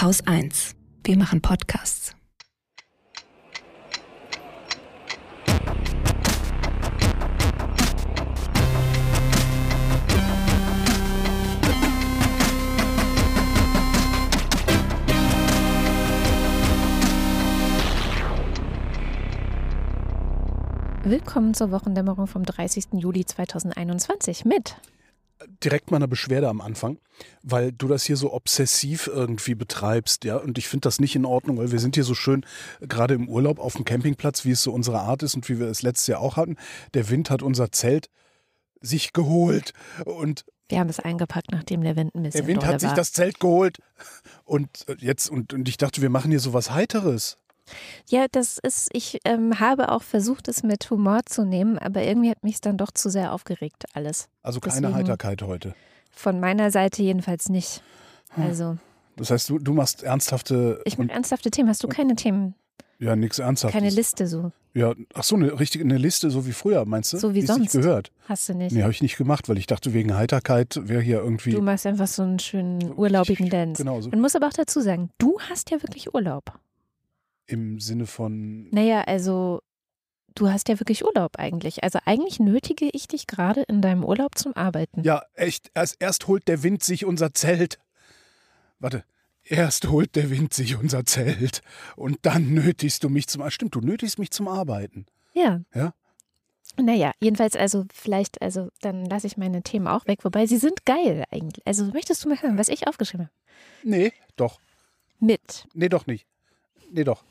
Haus 1. Wir machen Podcasts. Willkommen zur Wochendämmerung vom 30. Juli 2021 mit direkt mal eine Beschwerde am Anfang, weil du das hier so obsessiv irgendwie betreibst, ja. Und ich finde das nicht in Ordnung, weil wir sind hier so schön gerade im Urlaub auf dem Campingplatz, wie es so unsere Art ist und wie wir es letztes Jahr auch hatten. Der Wind hat unser Zelt sich geholt und wir haben es eingepackt, nachdem der Wind ein bisschen Der Wind hat sich war. das Zelt geholt und jetzt und, und ich dachte, wir machen hier so was Heiteres. Ja, das ist, ich ähm, habe auch versucht, es mit Humor zu nehmen, aber irgendwie hat mich es dann doch zu sehr aufgeregt, alles. Also keine Deswegen- Heiterkeit heute. Von meiner Seite jedenfalls nicht. Also, Das heißt, du, du machst ernsthafte ich mache ernsthafte Themen. Hast du keine Themen? ja nichts ernsthaftes. Keine Liste so? Ja, ach so, eine richtige eine Liste, so wie früher, meinst du? So wie nicht sonst. gehört. Hast du nicht? Nee, habe ich nicht gemacht, weil ich dachte, wegen Heiterkeit wäre hier irgendwie. Du machst einfach so einen schönen urlaubigen Dance. Genau, so Man muss aber auch dazu sagen, du hast ja wirklich Urlaub. Im Sinne von. Naja, also du hast ja wirklich Urlaub eigentlich. Also eigentlich nötige ich dich gerade in deinem Urlaub zum Arbeiten. Ja, echt. Erst, erst holt der Wind sich unser Zelt. Warte. Erst holt der Wind sich unser Zelt. Und dann nötigst du mich zum. Ah, Stimmt, du nötigst mich zum Arbeiten. Ja. Ja? Naja, jedenfalls, also vielleicht, also dann lasse ich meine Themen auch weg, wobei sie sind geil eigentlich. Also möchtest du mal hören, was ich aufgeschrieben habe? Nee, doch. Mit Nee, doch nicht. Nee, doch.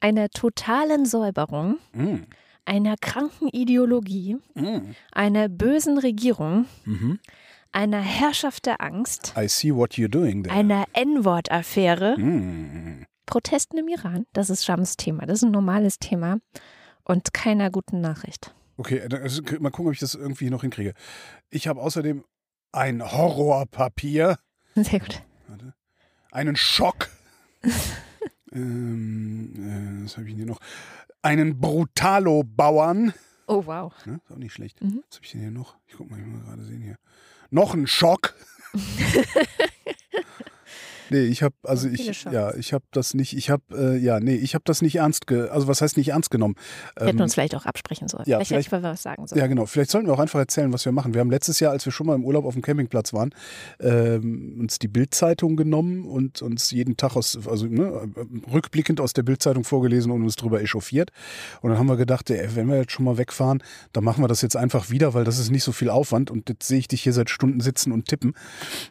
Einer totalen Säuberung, Mm. einer kranken Ideologie, Mm. einer bösen Regierung, Mhm. einer Herrschaft der Angst, einer N-Wort-Affäre, Mm. Protesten im Iran, das ist Shams Thema, das ist ein normales Thema und keiner guten Nachricht. Okay, also, mal gucken, ob ich das irgendwie noch hinkriege. Ich habe außerdem ein Horrorpapier. Sehr gut. Warte. Einen Schock. ähm, äh, was habe ich denn hier noch? Einen Brutalo-Bauern. Oh, wow. Ne? Ist auch nicht schlecht. Mhm. Was habe ich denn hier noch? Ich guck mal, ich muss mal gerade sehen hier. Noch ein Schock. nee, ich habe also ich ja, ich habe das nicht, ich habe äh, ja, nee, ich habe das nicht ernst ge also was heißt nicht ernst genommen? Wir hätten Ähm, uns vielleicht auch absprechen sollen. ja, vielleicht vielleicht- mal was sagen sollen. ja, genau. Vielleicht sollten wir auch einfach erzählen, was wir machen. Wir haben letztes Jahr, als wir schon mal im Urlaub auf dem Campingplatz waren, ähm, uns die Bildzeitung genommen und uns jeden Tag aus, also ne, rückblickend aus der Bildzeitung vorgelesen und uns drüber echauffiert. Und dann haben wir gedacht, ey, wenn wir jetzt schon mal wegfahren, dann machen wir das jetzt einfach wieder, weil das ist nicht so viel Aufwand. Und jetzt sehe ich dich hier seit Stunden sitzen und tippen.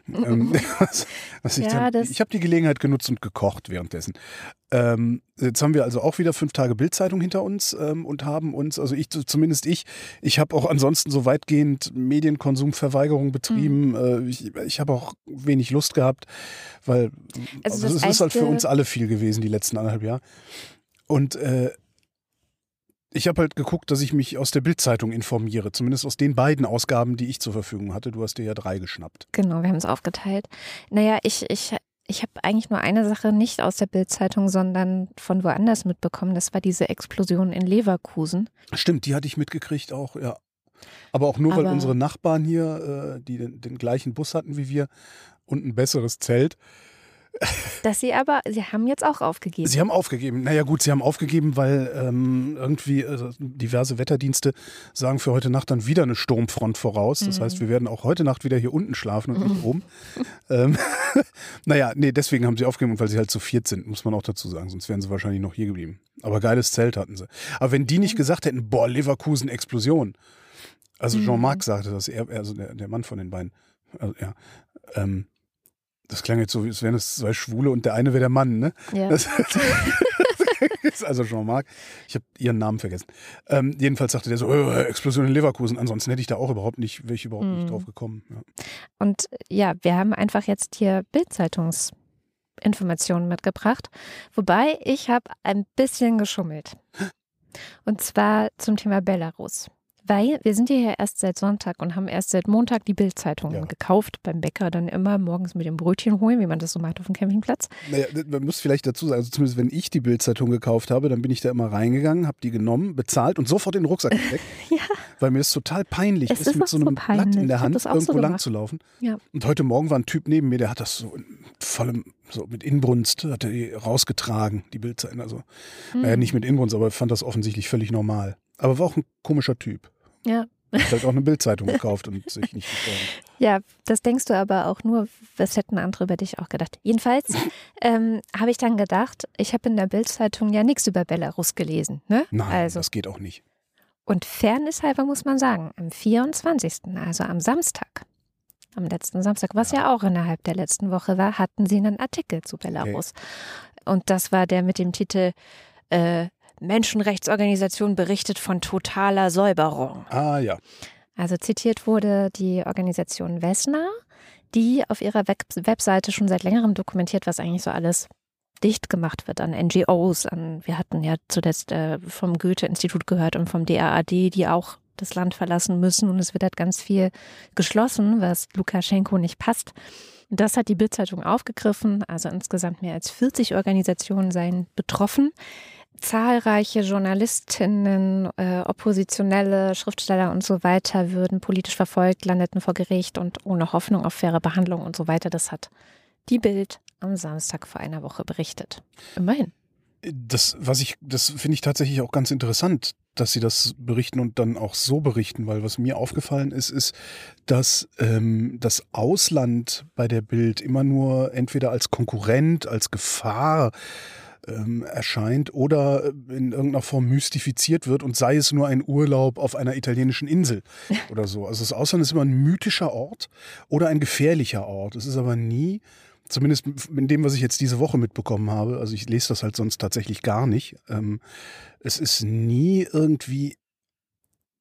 ähm, was, was ich Ja, dann, das- ich habe die Gelegenheit genutzt und gekocht währenddessen. Ähm, jetzt haben wir also auch wieder fünf Tage Bildzeitung hinter uns ähm, und haben uns, also ich zumindest ich, ich habe auch ansonsten so weitgehend Medienkonsumverweigerung betrieben. Mhm. Äh, ich ich habe auch wenig Lust gehabt, weil Also also das es ist halt für uns alle viel gewesen die letzten anderthalb Jahre. Und äh, ich habe halt geguckt, dass ich mich aus der Bildzeitung informiere, zumindest aus den beiden Ausgaben, die ich zur Verfügung hatte. Du hast dir ja drei geschnappt. Genau, wir haben es aufgeteilt. Naja, ich, ich, ich habe eigentlich nur eine Sache nicht aus der Bildzeitung, sondern von woanders mitbekommen. Das war diese Explosion in Leverkusen. Stimmt, die hatte ich mitgekriegt auch, ja. Aber auch nur, weil Aber- unsere Nachbarn hier, äh, die den, den gleichen Bus hatten wie wir und ein besseres Zelt, Dass sie aber, sie haben jetzt auch aufgegeben. Sie haben aufgegeben. Naja gut, sie haben aufgegeben, weil ähm, irgendwie äh, diverse Wetterdienste sagen für heute Nacht dann wieder eine Sturmfront voraus. Das Mhm. heißt, wir werden auch heute Nacht wieder hier unten schlafen und nicht oben. ähm, naja, nee, deswegen haben sie aufgegeben, weil sie halt zu viert sind, muss man auch dazu sagen. Sonst wären sie wahrscheinlich noch hier geblieben. Aber geiles Zelt hatten sie. Aber wenn die nicht gesagt hätten, boah, Leverkusen Explosion. Also Mhm. Jean-Marc sagte das, er, also der, der Mann von den beiden. Also, ja. Ähm, das klang jetzt so, als wären es zwei Schwule und der eine wäre der Mann, ne? ja. Das, ist also Jean-Marc. Ich habe ihren Namen vergessen. Ähm, jedenfalls sagte der so, äh, Explosion in Leverkusen. Ansonsten hätte ich da auch überhaupt nicht, wäre ich überhaupt Mhm. nicht drauf gekommen. Ja. Und ja, wir haben einfach jetzt hier Bildzeitungsinformationen mitgebracht. Wobei ich habe ein bisschen geschummelt. Und zwar zum Thema Belarus. Weil wir sind hier ja erst seit Sonntag und haben erst seit Montag die Bildzeitungen Ja. gekauft beim Bäcker, dann immer morgens mit dem Brötchen holen, wie man das so macht auf dem Campingplatz. Naja, man muss vielleicht dazu sagen, also zumindest wenn ich die Bildzeitung gekauft habe, dann bin ich da immer reingegangen, habe die genommen, bezahlt und sofort in den Rucksack gesteckt. Ja. Weil mir es total peinlich Es ist, ist mit so so einem peinlich. Blatt in der Hand auch so irgendwo lang zu laufen. Ja. Und heute Morgen war ein Typ neben mir, der hat das so vollem, so mit Inbrunst hat er die rausgetragen, die Bildzeitung. Also, Hm. naja, nicht mit Inbrunst, aber fand das offensichtlich völlig normal. Aber war auch ein komischer Typ. Ja. Hat halt auch eine Bildzeitung gekauft und sich nicht gefreut. Ja, das denkst du aber auch nur, was hätten andere über dich auch gedacht. Jedenfalls ähm, habe ich dann gedacht, ich habe in der Bildzeitung ja nichts über Belarus gelesen. Ne? Nein, also, das geht auch nicht. und fairnesshalber muss man sagen, am 24., also am Samstag, am letzten Samstag, was ja, auch innerhalb der letzten Woche war, hatten sie einen Artikel zu Belarus. Und das war der mit dem Titel äh, Menschenrechtsorganisation berichtet von totaler Säuberung. Ah ja. Also zitiert wurde die Organisation Vesna, die auf ihrer Web Webseite schon seit längerem dokumentiert, was eigentlich so alles dicht gemacht wird an NGOs. An, wir hatten ja zuletzt äh, vom Goethe-Institut gehört und vom DAAD, die auch das Land verlassen müssen. Und es wird halt ganz viel geschlossen, was Lukaschenko nicht passt. Das hat die Bildzeitung aufgegriffen. Also insgesamt mehr als 40 Organisationen seien betroffen zahlreiche Journalistinnen, äh, Oppositionelle, Schriftsteller und so weiter würden politisch verfolgt, landeten vor Gericht und ohne Hoffnung auf faire Behandlung und so weiter. Das hat die Bild am Samstag vor einer Woche berichtet. Immerhin. Das, was ich, das finde ich tatsächlich auch ganz interessant, dass sie das berichten und dann auch so berichten, weil was mir aufgefallen ist, ist, dass ähm, das Ausland bei der Bild immer nur entweder als Konkurrent, als Gefahr ähm, erscheint oder in irgendeiner Form mystifiziert wird und sei es nur ein Urlaub auf einer italienischen Insel oder so. Also das Ausland ist immer ein mythischer Ort oder ein gefährlicher Ort. Es ist aber nie, zumindest in dem, was ich jetzt diese Woche mitbekommen habe, also ich lese das halt sonst tatsächlich gar nicht, ähm, es ist nie irgendwie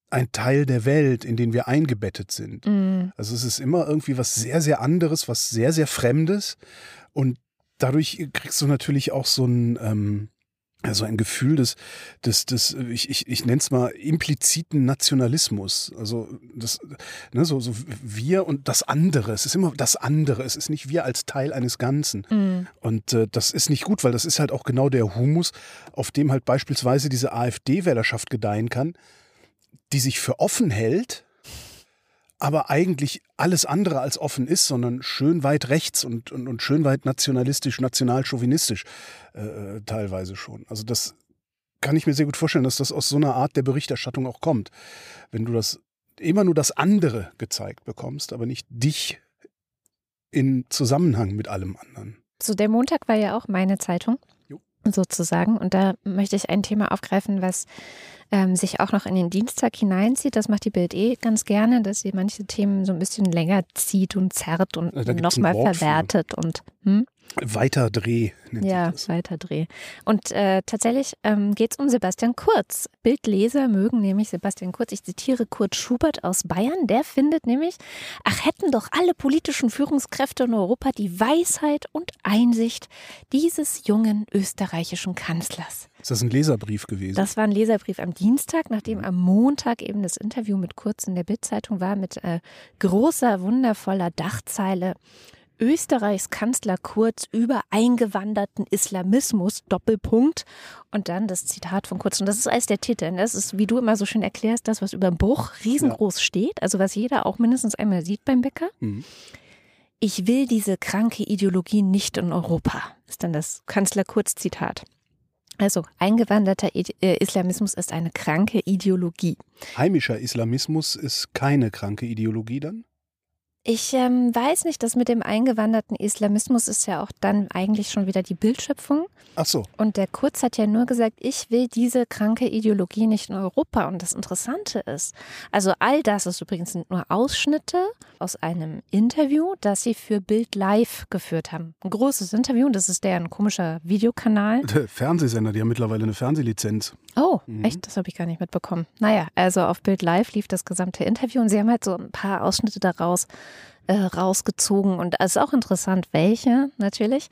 ein Teil der Welt, in den wir eingebettet sind. Mm. Also es ist immer irgendwie was sehr, sehr anderes, was sehr, sehr Fremdes und dadurch kriegst du natürlich auch so ein, ähm, also ein Gefühl des, des, des ich, ich, ich nenne es mal impliziten Nationalismus. Also das, ne, so, so wir und das andere. Es ist immer das andere. Es ist nicht wir als Teil eines Ganzen. Mm. Und äh, das ist nicht gut, weil das ist halt auch genau der Humus, auf dem halt beispielsweise diese AfD-Wählerschaft gedeihen kann, die sich für offen hält, aber eigentlich alles andere als offen ist, sondern schön weit rechts und, und, und schön weit nationalistisch, nationalchauvinistisch äh, teilweise schon. Also das kann ich mir sehr gut vorstellen, dass das aus so einer Art der Berichterstattung auch kommt. Wenn du das immer nur das andere gezeigt bekommst, aber nicht dich in Zusammenhang mit allem anderen. So, der Montag war ja auch meine Zeitung. Jo. Sozusagen. Und da möchte ich ein Thema aufgreifen, was ähm, sich auch noch in den Dienstag hineinzieht. Das macht die Bild eh ganz gerne, dass sie manche Themen so ein bisschen länger zieht und zerrt und ein nochmal verwertet und hm? Weiter Dreh nennt ja, sich das. weiter Dreh. Und äh, tatsächlich ähm, geht es um Sebastian Kurz. Bildleser mögen nämlich Sebastian Kurz. Ich zitiere Kurt Schubert aus Bayern. Der findet nämlich, ach hätten doch alle politischen Führungskräfte in Europa die Weisheit und Einsicht dieses jungen österreichischen Kanzlers. Ist das ein Leserbrief gewesen? Das war ein Leserbrief am Dienstag, nachdem am Montag eben das Interview mit Kurz in der Bildzeitung war, mit äh, großer, wundervoller Dachzeile. Österreichs Kanzler Kurz über eingewanderten Islamismus, Doppelpunkt. Und dann das Zitat von Kurz. Und das ist als der Titel. Und das ist, wie du immer so schön erklärst, das, was über dem Bruch riesengroß steht. Also was jeder auch mindestens einmal sieht beim Bäcker. Mhm. Ich will diese kranke Ideologie nicht in Europa, ist dann das Kanzler Kurz Zitat. Also eingewanderter äh, Islamismus ist eine kranke Ideologie. Heimischer Islamismus ist keine kranke Ideologie dann? Ich ähm, weiß nicht, das mit dem eingewanderten Islamismus ist ja auch dann eigentlich schon wieder die Bildschöpfung. Ach so. Und der Kurz hat ja nur gesagt, ich will diese kranke Ideologie nicht in Europa. Und das Interessante ist, also all das ist übrigens sind nur Ausschnitte aus einem Interview, das sie für Bild Live geführt haben. Ein großes Interview, das ist deren komischer Videokanal. Der Fernsehsender, die haben mittlerweile eine Fernsehlizenz. Oh, Mhm. echt? Das habe ich gar nicht mitbekommen. Naja, also auf Bild Live lief das gesamte Interview und sie haben halt so ein paar Ausschnitte daraus äh, rausgezogen und es ist auch interessant, welche natürlich.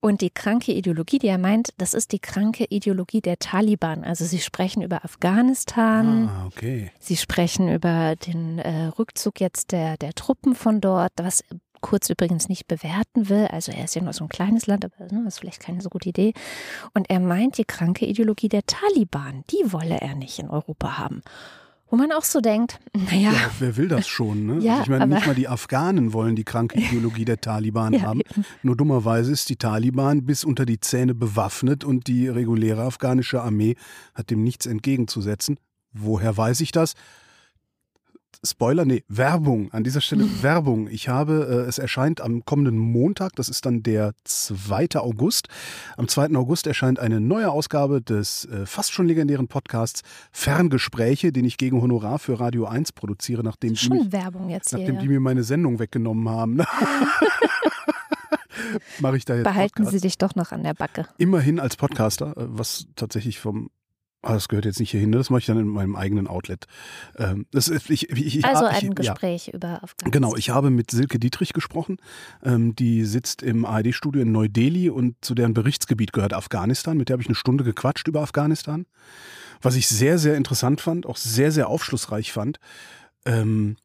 Und die kranke Ideologie, die er meint, das ist die kranke Ideologie der Taliban. Also sie sprechen über Afghanistan, Ah, okay. sie sprechen über den äh, Rückzug jetzt der, der Truppen von dort, was Kurz übrigens nicht bewerten will. Also er ist ja nur so ein kleines Land, aber ne, das ist vielleicht keine so gute Idee. Und er meint, die kranke Ideologie der Taliban, die wolle er nicht in Europa haben. Wo man auch so denkt, naja. Ja, wer will das schon? Ne? Ja, also ich meine, nicht mal die Afghanen wollen die kranke Ideologie der Taliban Ja, haben. eben. Nur dummerweise ist die Taliban bis unter die Zähne bewaffnet und die reguläre afghanische Armee hat dem nichts entgegenzusetzen. Woher weiß ich das? Spoiler, nee, Werbung. An dieser Stelle Werbung. Ich habe, äh, es erscheint am kommenden Montag, das ist dann der 2. August. Am 2. August erscheint eine neue Ausgabe des äh, fast schon legendären Podcasts Ferngespräche, den ich gegen Honorar für Radio 1 produziere, nachdem die mich jetzt hier. Nachdem die mir meine Sendung weggenommen haben. Mache ich da jetzt Behalten Podcast. Sie dich doch noch an der Backe. Immerhin als Podcaster, äh, was tatsächlich vom Ah, das gehört jetzt nicht hierhin, das mache ich dann in meinem eigenen Outlet. Ähm, das ist, ich, ich, ich, Also ein ja. Gespräch über Afghanistan. Genau, ich habe mit Silke Dietrich gesprochen. Ähm, die sitzt im ARD-Studio in Neu-Delhi und zu deren Berichtsgebiet gehört Afghanistan. Mit der habe ich eine Stunde gequatscht über Afghanistan. Was ich sehr, sehr interessant fand, auch sehr, sehr aufschlussreich fand. Ähm,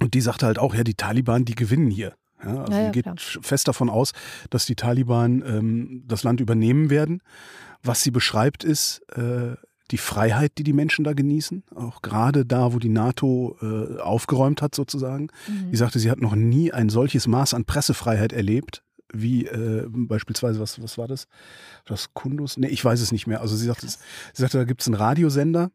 und die sagte halt auch, ja, die Taliban, die gewinnen hier. Ja, also Ja, ja, sie geht klar. fest davon aus, dass die Taliban ähm, das Land übernehmen werden. Was sie beschreibt, ist äh, die Freiheit, die die Menschen da genießen. Auch gerade da, wo die NATO äh, aufgeräumt hat, sozusagen. Mhm. Die sagte, sie hat noch nie ein solches Maß an Pressefreiheit erlebt, wie äh, beispielsweise, was, was war das? Das Kundus? Nee, ich weiß es nicht mehr. Also sie sagte, sie sagte da gibt es einen Radiosender,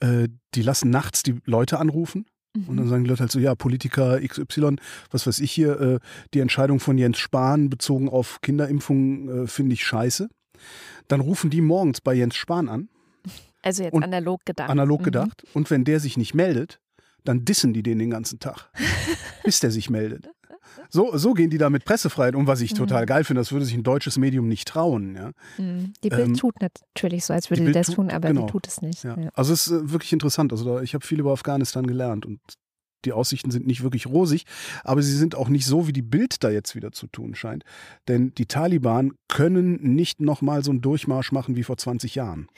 äh, die lassen nachts die Leute anrufen. Und dann Mhm. sagen die Leute halt so, ja, Politiker XY, was weiß ich hier, äh, die Entscheidung von Jens Spahn bezogen auf Kinderimpfungen äh, finde ich scheiße. Dann rufen die morgens bei Jens Spahn an, Also jetzt analog gedacht. analog Mhm. gedacht. Und wenn der sich nicht meldet, dann dissen die den den ganzen Tag, bis der sich meldet. So, so gehen die da mit Pressefreiheit um, was ich total Mhm. geil finde. Das würde sich ein deutsches Medium nicht trauen. Ja? Mhm. Die Bild Ähm, tut natürlich so, als würde die Bild das tun, aber genau. sie tut es nicht. Ja. Ja. Also es ist äh, wirklich interessant. Also da, ich habe viel über Afghanistan gelernt und die Aussichten sind nicht wirklich rosig, aber sie sind auch nicht so, wie die Bild da jetzt wieder zu tun scheint. Denn die Taliban können nicht nochmal so einen Durchmarsch machen wie vor 20 Jahren.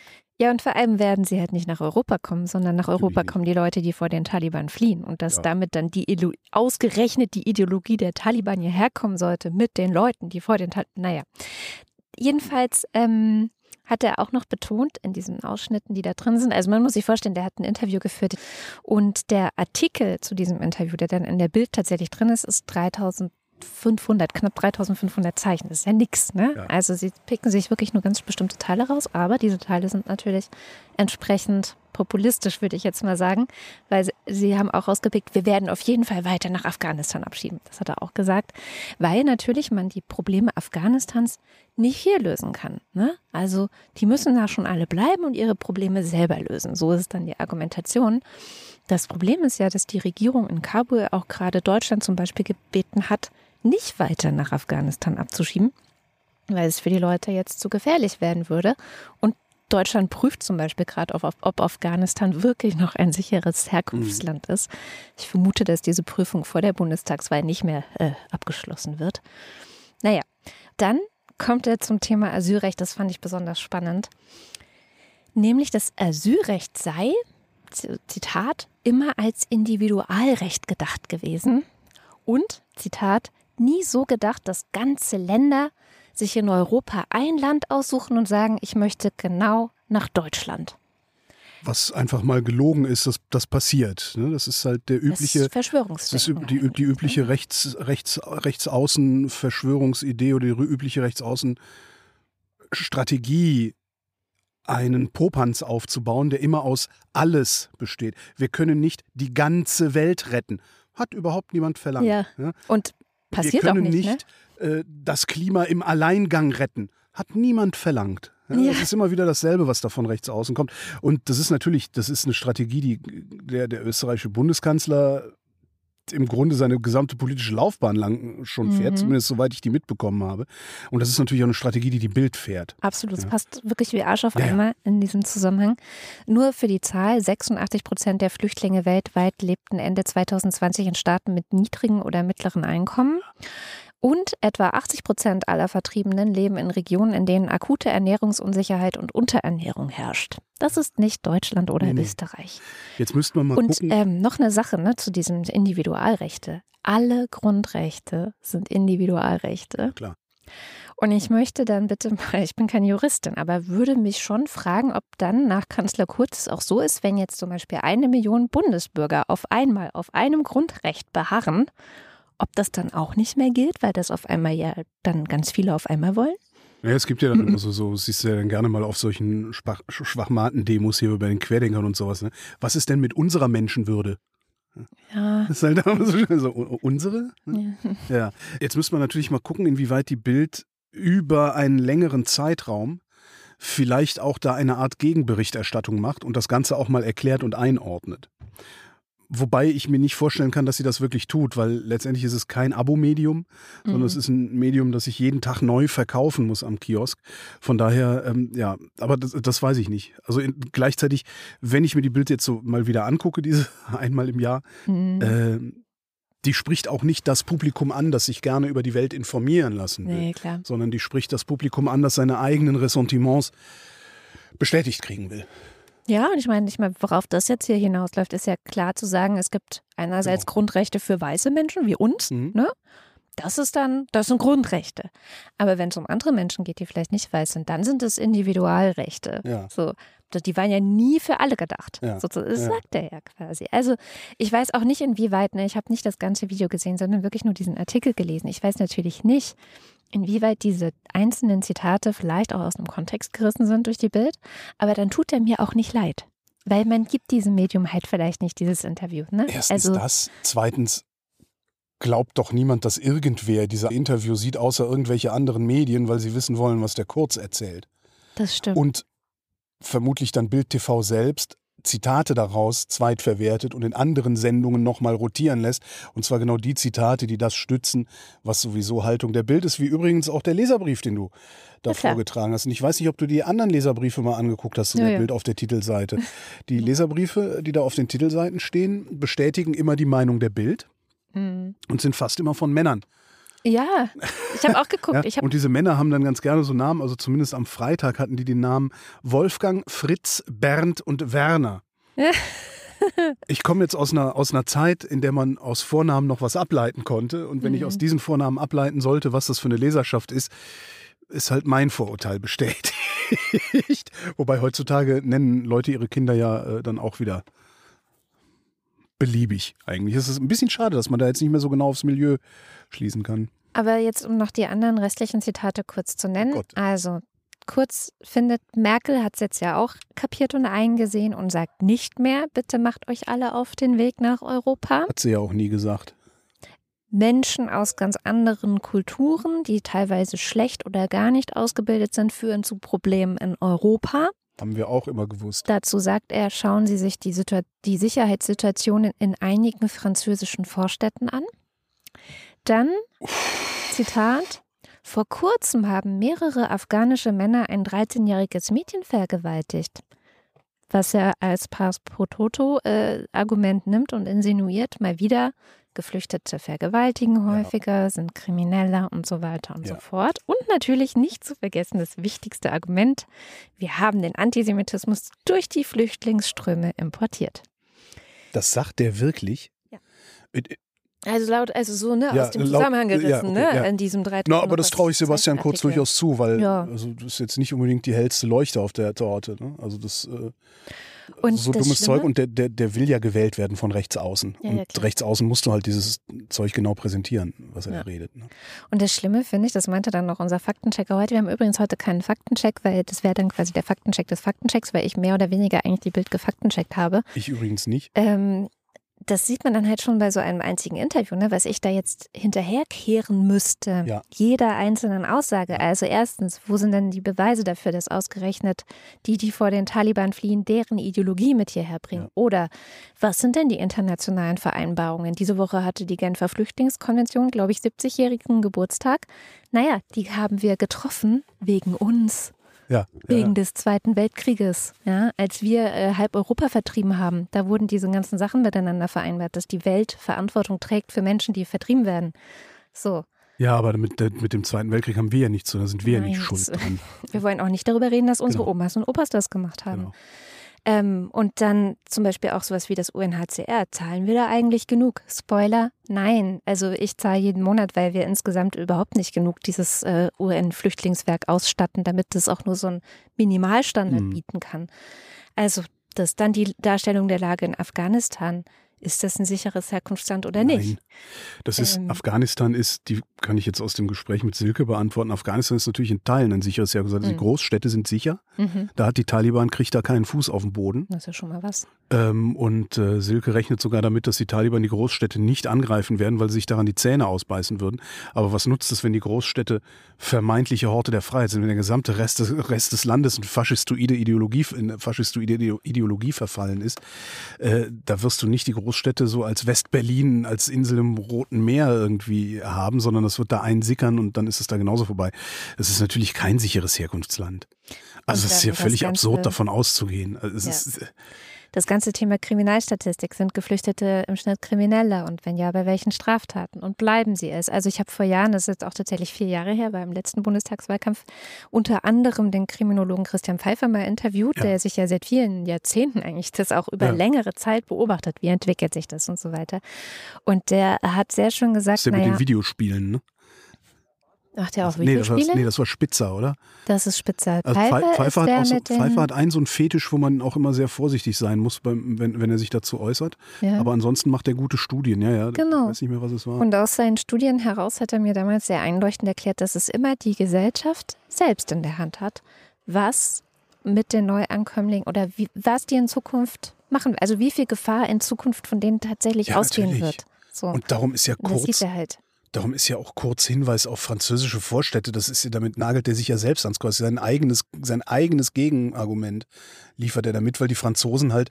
Ja, und vor allem werden sie halt nicht nach Europa kommen, sondern nach Europa nicht. kommen die Leute, die vor den Taliban fliehen. Und dass Ja. damit dann die Ilo ausgerechnet die Ideologie der Taliban hierher kommen sollte mit den Leuten, die vor den Taliban. Naja. Jedenfalls ähm, hat er auch noch betont in diesen Ausschnitten, die da drin sind. Also man muss sich vorstellen, der hat ein Interview geführt und der Artikel zu diesem Interview, der dann in der Bild tatsächlich drin ist, ist 3500, knapp 3500 Zeichen. Das ist ja nix, ne? Ja. Also sie picken sich wirklich nur ganz bestimmte Teile raus, aber diese Teile sind natürlich entsprechend populistisch, würde ich jetzt mal sagen, weil sie, haben auch rausgepickt, wir werden auf jeden Fall weiter nach Afghanistan abschieben. Das hat er auch gesagt, weil natürlich man die Probleme Afghanistans nicht hier lösen kann. Ne? Also die müssen da schon alle bleiben und ihre Probleme selber lösen. So ist dann die Argumentation. Das Problem ist ja, dass die Regierung in Kabul auch gerade Deutschland zum Beispiel gebeten hat, nicht weiter nach Afghanistan abzuschieben, weil es für die Leute jetzt zu gefährlich werden würde. Und Deutschland prüft zum Beispiel gerade, ob, ob Afghanistan wirklich noch ein sicheres Herkunftsland ist. Ich vermute, dass diese Prüfung vor der Bundestagswahl nicht mehr äh, abgeschlossen wird. Naja, dann kommt er zum Thema Asylrecht. Das fand ich besonders spannend. Nämlich, das Asylrecht sei, Zitat, immer als Individualrecht gedacht gewesen. Und, Zitat, nie so gedacht, dass ganze Länder sich in Europa ein Land aussuchen und sagen, ich möchte genau nach Deutschland. Was einfach mal gelogen ist, dass das passiert. Ne? Das ist halt der übliche, das ist die, die übliche Rechts, Rechts, Rechtsaußen-Verschwörungsidee oder die übliche Rechtsaußen-Strategie, einen Popanz aufzubauen, der immer aus alles besteht. Wir können nicht die ganze Welt retten. Hat überhaupt niemand verlangt. Ja. Ja? Und passiert Wir auch können nicht, ne? nicht äh, das Klima im Alleingang retten. Hat niemand verlangt. Ja. Das ist immer wieder dasselbe, was da von rechts außen kommt. Und das ist natürlich, das ist eine Strategie, die der, der österreichische Bundeskanzler im Grunde seine gesamte politische Laufbahn lang schon fährt, Mhm. zumindest soweit ich die mitbekommen habe. Und das ist natürlich auch eine Strategie, die die Bild fährt. Absolut, es Ja. passt wirklich wie Arsch auf Ja, ja. einmal in diesem Zusammenhang. Nur für die Zahl, 86 Prozent der Flüchtlinge weltweit lebten Ende 2020 in Staaten mit niedrigen oder mittleren Einkommen. Und etwa 80 Prozent aller Vertriebenen leben in Regionen, in denen akute Ernährungsunsicherheit und Unterernährung herrscht. Das ist nicht Deutschland oder Nee. Österreich. Jetzt müsste man mal Und gucken. ähm, noch eine Sache ne, zu diesen Individualrechte. Alle Grundrechte sind Individualrechte. Klar. Und ich möchte dann bitte mal, ich bin keine Juristin, aber würde mich schon fragen, ob dann nach Kanzler Kurz es auch so ist, wenn jetzt zum Beispiel eine Million Bundesbürger auf einmal auf einem Grundrecht beharren, ob das dann auch nicht mehr gilt, weil das auf einmal ja dann ganz viele auf einmal wollen? Ja, es gibt ja dann immer so, so siehst du ja dann gerne mal auf solchen Schwach, Schwachmaten-Demos hier bei den Querdenkern und sowas. Ne? Was ist denn mit unserer Menschenwürde? Ja. Das ist halt immer so, so unsere? ja. Ja. Jetzt müsste man natürlich mal gucken, inwieweit die Bild über einen längeren Zeitraum vielleicht auch da eine Art Gegenberichterstattung macht und das Ganze auch mal erklärt und einordnet. Wobei ich mir nicht vorstellen kann, dass sie das wirklich tut, weil letztendlich ist es kein Abo-Medium, sondern Mhm. es ist ein Medium, das ich jeden Tag neu verkaufen muss am Kiosk. Von daher, ähm, ja, aber das, das weiß ich nicht. Also in, gleichzeitig, wenn ich mir die Bild jetzt so mal wieder angucke, diese einmal im Jahr, Mhm. äh, die spricht auch nicht das Publikum an, das sich gerne über die Welt informieren lassen will, Nee, klar. sondern die spricht das Publikum an, das seine eigenen Ressentiments bestätigt kriegen will. Ja, und ich meine, ich meine, worauf das jetzt hier hinausläuft, ist ja klar zu sagen, es gibt einerseits Genau. Grundrechte für weiße Menschen wie uns, Mhm. ne? Das ist dann, das sind Grundrechte. Aber wenn es um andere Menschen geht, die vielleicht nicht weiß sind, dann sind es Individualrechte. Ja. So, die waren ja nie für alle gedacht. Ja, so, das ja. sagt er ja quasi. Also ich weiß auch nicht, inwieweit, ne, ich habe nicht das ganze Video gesehen, sondern wirklich nur diesen Artikel gelesen. Ich weiß natürlich nicht, inwieweit diese einzelnen Zitate vielleicht auch aus dem Kontext gerissen sind durch die Bild. Aber dann tut er mir auch nicht leid. Weil man gibt diesem Medium halt vielleicht nicht dieses Interview. Ne? Erstens also, das, zweitens glaubt doch niemand, dass irgendwer dieser Interview sieht, außer irgendwelche anderen Medien, weil sie wissen wollen, was der Kurz erzählt. das stimmt. Und vermutlich dann Bild TV selbst Zitate daraus zweitverwertet und in anderen Sendungen nochmal rotieren lässt. Und zwar genau die Zitate, die das stützen, was sowieso Haltung der Bild ist, wie übrigens auch der Leserbrief, den du da vorgetragen hast. Und ich weiß nicht, ob du die anderen Leserbriefe mal angeguckt hast in Ja, der ja. Bild auf der Titelseite. Die Leserbriefe, die da auf den Titelseiten stehen, bestätigen immer die Meinung der Bild Mhm. und sind fast immer von Männern. Ja, ich habe auch geguckt. Ja? Ich hab, Und diese Männer haben dann ganz gerne so Namen, also zumindest am Freitag hatten die den Namen Wolfgang, Fritz, Bernd und Werner. Ich komme jetzt aus einer, aus einer Zeit, in der man aus Vornamen noch was ableiten konnte. Und wenn ich Mhm. aus diesen Vornamen ableiten sollte, was das für eine Leserschaft ist, ist halt mein Vorurteil bestätigt. Wobei heutzutage nennen Leute ihre Kinder ja äh, dann auch wieder beliebig eigentlich. Es ist ein bisschen schade, dass man da jetzt nicht mehr so genau aufs Milieu schließen kann. Aber jetzt, um noch die anderen restlichen Zitate kurz zu nennen. Oh also, Kurz findet, Merkel hat es jetzt ja auch kapiert und eingesehen und sagt nicht mehr, bitte macht euch alle auf den Weg nach Europa. Hat sie ja auch nie gesagt. Menschen aus ganz anderen Kulturen, die teilweise schlecht oder gar nicht ausgebildet sind, führen zu Problemen in Europa. Haben wir auch immer gewusst. Dazu sagt er, schauen Sie sich die, Situa die Sicherheitssituationen in einigen französischen Vorstädten an. Dann, Zitat, vor kurzem haben mehrere afghanische Männer ein 13-jähriges Mädchen vergewaltigt. Was er als Pars pro Toto äh, Argument nimmt und insinuiert, mal wieder, Geflüchtete vergewaltigen häufiger, sind krimineller und so weiter und Ja. so fort. Und natürlich nicht zu vergessen das wichtigste Argument, wir haben den Antisemitismus durch die Flüchtlingsströme importiert. Das sagt der wirklich? Ja. Also laut, also so, ne, Ja, aus dem laut- Zusammenhang ja, gerissen, okay, ne, ja. in diesem drei Na, aber das traue ich Sebastian Kurz durchaus zu, weil also, das ist jetzt nicht unbedingt die hellste Leuchte auf der Torte. Ne? Also das äh, Und so das dummes Schlimme- Zeug und der, der, der will ja gewählt werden von rechts außen. Und rechts außen musst du halt dieses Zeug genau präsentieren, was er da redet. Ne? Und das Schlimme finde ich, das meinte dann noch unser Faktenchecker heute. Wir haben übrigens heute keinen Faktencheck, weil das wäre dann quasi der Faktencheck des Faktenchecks, weil ich mehr oder weniger eigentlich die Bild gefaktencheckt habe. Ich übrigens nicht. Ähm, das sieht man dann halt schon bei so einem einzigen Interview, ne, was ich da jetzt hinterherkehren müsste. Ja. Jeder einzelnen Aussage. Also erstens, wo sind denn die Beweise dafür, dass ausgerechnet die, die vor den Taliban fliehen, deren Ideologie mit hierher bringen? Ja. Oder was sind denn die internationalen Vereinbarungen? Diese Woche hatte die Genfer Flüchtlingskonvention, glaube ich, 70-jährigen Geburtstag. Naja, die haben wir getroffen wegen uns Ja. wegen ja. des Zweiten Weltkrieges, ja, als wir äh, halb Europa vertrieben haben, da wurden diese ganzen Sachen miteinander vereinbart, dass die Welt Verantwortung trägt für Menschen, die vertrieben werden. So, ja, aber mit, mit dem Zweiten Weltkrieg haben wir ja nichts zu, da sind wir ja Nein, nicht schuld dran. wir wollen auch nicht darüber reden, dass unsere Genau. Omas und Opas das gemacht haben. Genau. Ähm, und dann zum Beispiel auch sowas wie das UNHCR. Zahlen wir da eigentlich genug? Spoiler, nein. Also ich zahle jeden Monat, weil wir insgesamt überhaupt nicht genug dieses äh, UN-Flüchtlingswerk ausstatten, damit es auch nur so einen Minimalstandard Mhm. bieten kann. Also das dann die Darstellung der Lage in Afghanistan. Ist das ein sicheres Herkunftsland oder nicht? Nein. Das ist, Ähm. Afghanistan ist, die kann ich jetzt aus dem Gespräch mit Silke beantworten. Afghanistan ist natürlich in Teilen ein sicheres Herkunftsland. Die Mhm. Großstädte sind sicher. Mhm. Da hat die Taliban, kriegt da keinen Fuß auf den Boden. Das ist ja schon mal was. Ähm, und äh, Silke rechnet sogar damit, dass die Taliban die Großstädte nicht angreifen werden, weil sie sich daran die Zähne ausbeißen würden. Aber was nutzt es, wenn die Großstädte vermeintliche Horte der Freiheit sind, wenn der gesamte Rest des, Rest des Landes in faschistoide Ideologie, in faschistoide Ideologie verfallen ist? Äh, da wirst du nicht die Großstädte so als West-Berlin, als Insel im Roten Meer irgendwie haben, sondern das wird da einsickern und dann ist es da genauso vorbei. Das ist natürlich kein sicheres Herkunftsland. Also es ist ja völlig absurd, davon auszugehen. Also es Ja. ist, äh, Das ganze Thema Kriminalstatistik. Sind Geflüchtete im Schnitt Kriminelle? Und wenn ja, bei welchen Straftaten? Und bleiben sie es? Also ich habe vor Jahren, das ist jetzt auch tatsächlich vier Jahre her, beim letzten Bundestagswahlkampf unter anderem den Kriminologen Christian Pfeiffer mal interviewt, Ja. der sich ja seit vielen Jahrzehnten eigentlich das auch über Ja. längere Zeit beobachtet, wie entwickelt sich das und so weiter. Und der hat sehr schön Das gesagt, ist ja mit naja, den Videospielen, ne? Macht er auch nee, das war, Videospiele? nee, das war Spitzer, oder? das ist Spitzer. Also Pfeiffer, Pfeiffer, hat so, Pfeiffer hat einen so einen Fetisch, wo man auch immer sehr vorsichtig sein muss, beim, wenn, wenn er sich dazu äußert. ja. Aber ansonsten macht er gute Studien, ja, ja. Genau. Ich weiß nicht mehr, was es war. Und aus seinen Studien heraus hat er mir damals sehr einleuchtend erklärt, dass es immer die Gesellschaft selbst in der Hand hat, was mit den Neuankömmlingen oder wie, was die in Zukunft machen. Also wie viel Gefahr in Zukunft von denen tatsächlich Ja, ausgehen natürlich. wird. So. Und darum ist ja Und das sieht kurz, er halt. Darum ist ja auch kurz Hinweis auf französische Vorstädte. Das ist damit nagelt er sich ja selbst ans Kreuz. Sein eigenes, sein eigenes Gegenargument liefert er damit, weil die Franzosen halt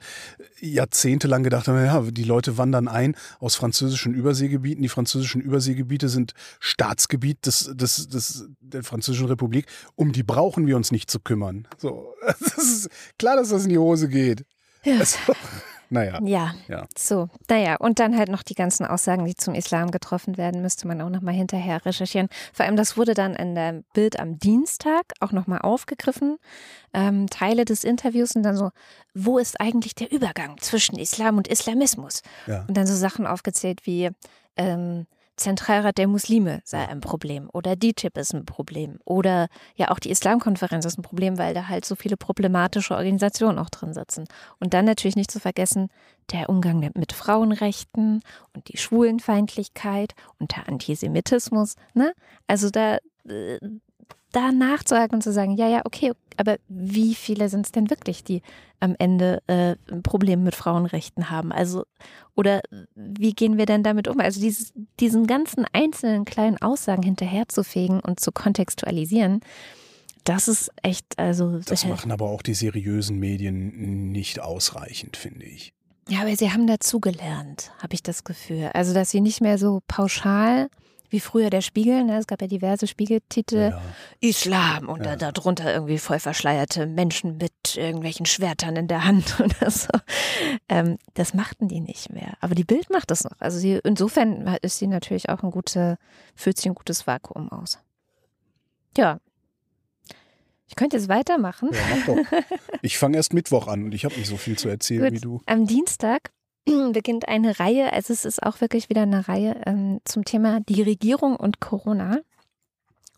jahrzehntelang gedacht haben, ja, die Leute wandern ein aus französischen Überseegebieten. Die französischen Überseegebiete sind Staatsgebiet des, des, des, der Französischen Republik. Um die brauchen wir uns nicht zu kümmern. So, das ist klar, dass das in die Hose geht. Ja. Also, naja, Ja, ja. so. Naja, und dann halt noch die ganzen Aussagen, die zum Islam getroffen werden, müsste man auch nochmal hinterher recherchieren. Vor allem, das wurde dann in dem Bild am Dienstag auch nochmal aufgegriffen. Ähm, Teile des Interviews und dann so, wo ist eigentlich der Übergang zwischen Islam und Islamismus? ja. Und dann so Sachen aufgezählt wie ähm, Zentralrat der Muslime sei ein Problem oder DTIP ist ein Problem oder ja auch die Islamkonferenz ist ein Problem, weil da halt so viele problematische Organisationen auch drin sitzen. Und dann natürlich nicht zu vergessen der Umgang mit- Frauenrechten und die Schwulenfeindlichkeit und der Antisemitismus. Ne? Also da, äh, da nachzuhaken und zu sagen, ja, ja, okay, aber wie viele sind es denn wirklich, die am Ende äh, ein Problem mit Frauenrechten haben? Also oder wie gehen wir denn damit um? Also dieses, diesen ganzen einzelnen kleinen Aussagen hinterherzufegen und zu kontextualisieren, das ist echt, also Das äh, machen aber auch die seriösen Medien nicht ausreichend, finde ich. ja, aber sie haben dazugelernt, habe ich das Gefühl. Also dass sie nicht mehr so pauschal wie früher der Spiegel, ne? es gab ja diverse Spiegeltitel, Ja. Islam und Ja. da, darunter irgendwie voll verschleierte Menschen mit irgendwelchen Schwertern in der Hand oder so. Ähm, das machten die nicht mehr. Aber die Bild macht das noch. Also sie, insofern ist sie natürlich auch ein gute, füllt sie ein gutes Vakuum aus. Ja. Ich könnte jetzt weitermachen. Ja, mach doch. Ich fange erst Mittwoch an und ich habe nicht so viel zu erzählen Gut. wie du. Am Dienstag beginnt eine Reihe, also es ist auch wirklich wieder eine Reihe ähm, zum Thema die Regierung und Corona.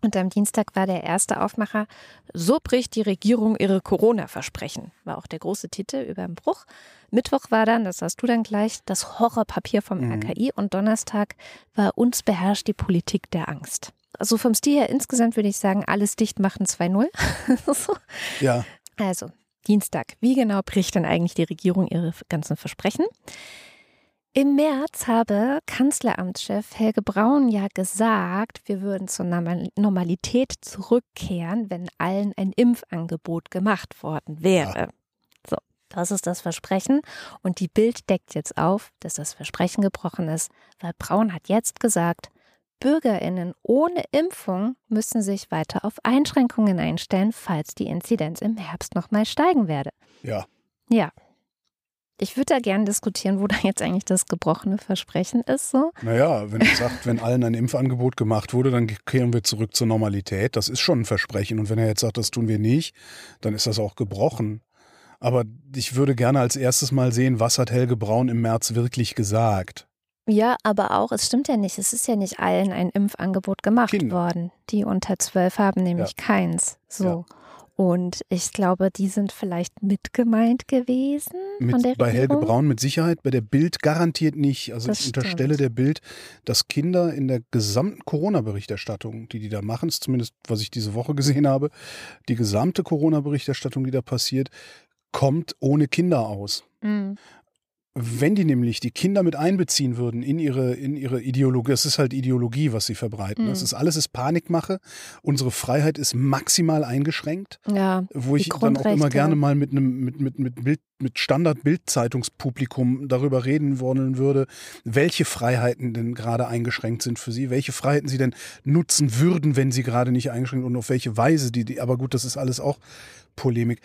Und am Dienstag war der erste Aufmacher, so bricht die Regierung ihre Corona-Versprechen. War auch der große Titel über den Bruch. Mittwoch war dann, das hast du dann gleich, das Horrorpapier vom Mhm. RKI und Donnerstag war uns beherrscht die Politik der Angst. Also vom Stil her insgesamt würde ich sagen, alles dicht machen 2-0. so. Ja, Also, Dienstag. Wie genau bricht denn eigentlich die Regierung ihre ganzen Versprechen? Im März habe Kanzleramtschef Helge Braun ja gesagt, wir würden zur Normal- Normalität zurückkehren, wenn allen ein Impfangebot gemacht worden wäre. So, das ist das Versprechen. Und die Bild deckt jetzt auf, dass das Versprechen gebrochen ist, weil Braun hat jetzt gesagt, BürgerInnen ohne Impfung müssen sich weiter auf Einschränkungen einstellen, falls die Inzidenz im Herbst nochmal steigen werde. ja. Ja. Ich würde da gerne diskutieren, wo da jetzt eigentlich das gebrochene Versprechen ist. So. Naja, wenn er sagt, wenn allen ein Impfangebot gemacht wurde, dann kehren wir zurück zur Normalität. Das ist schon ein Versprechen. Und wenn er jetzt sagt, das tun wir nicht, dann ist das auch gebrochen. Aber ich würde gerne als erstes mal sehen, was hat Helge Braun im März wirklich gesagt. Ja, aber auch, es stimmt ja nicht, es ist ja nicht allen ein Impfangebot gemacht Kinder. worden. Die unter zwölf haben nämlich keins. So. Und ich glaube, die sind vielleicht mitgemeint gewesen von der Mit, bei Helge. Braun mit Sicherheit, bei der Bild garantiert nicht. Also Das ich unterstelle stimmt. der Bild, dass Kinder in der gesamten Corona-Berichterstattung, die die da machen, ist zumindest was ich diese Woche gesehen habe, die gesamte Corona-Berichterstattung, die da passiert, kommt ohne Kinder aus. Mhm. Wenn die nämlich die Kinder mit einbeziehen würden in ihre, in ihre Ideologie, das ist halt Ideologie, was sie verbreiten. Mhm. Das ist alles ist Panikmache. Unsere Freiheit ist maximal eingeschränkt, Ja, wo ich dann auch immer gerne mal mit einem mit, mit, mit, Bild, mit Standard-Bild-Zeitungspublikum darüber reden wollen würde, welche Freiheiten denn gerade eingeschränkt sind für sie, welche Freiheiten sie denn nutzen würden, wenn sie gerade nicht eingeschränkt und auf welche Weise die, die aber gut, das ist alles auch Polemik.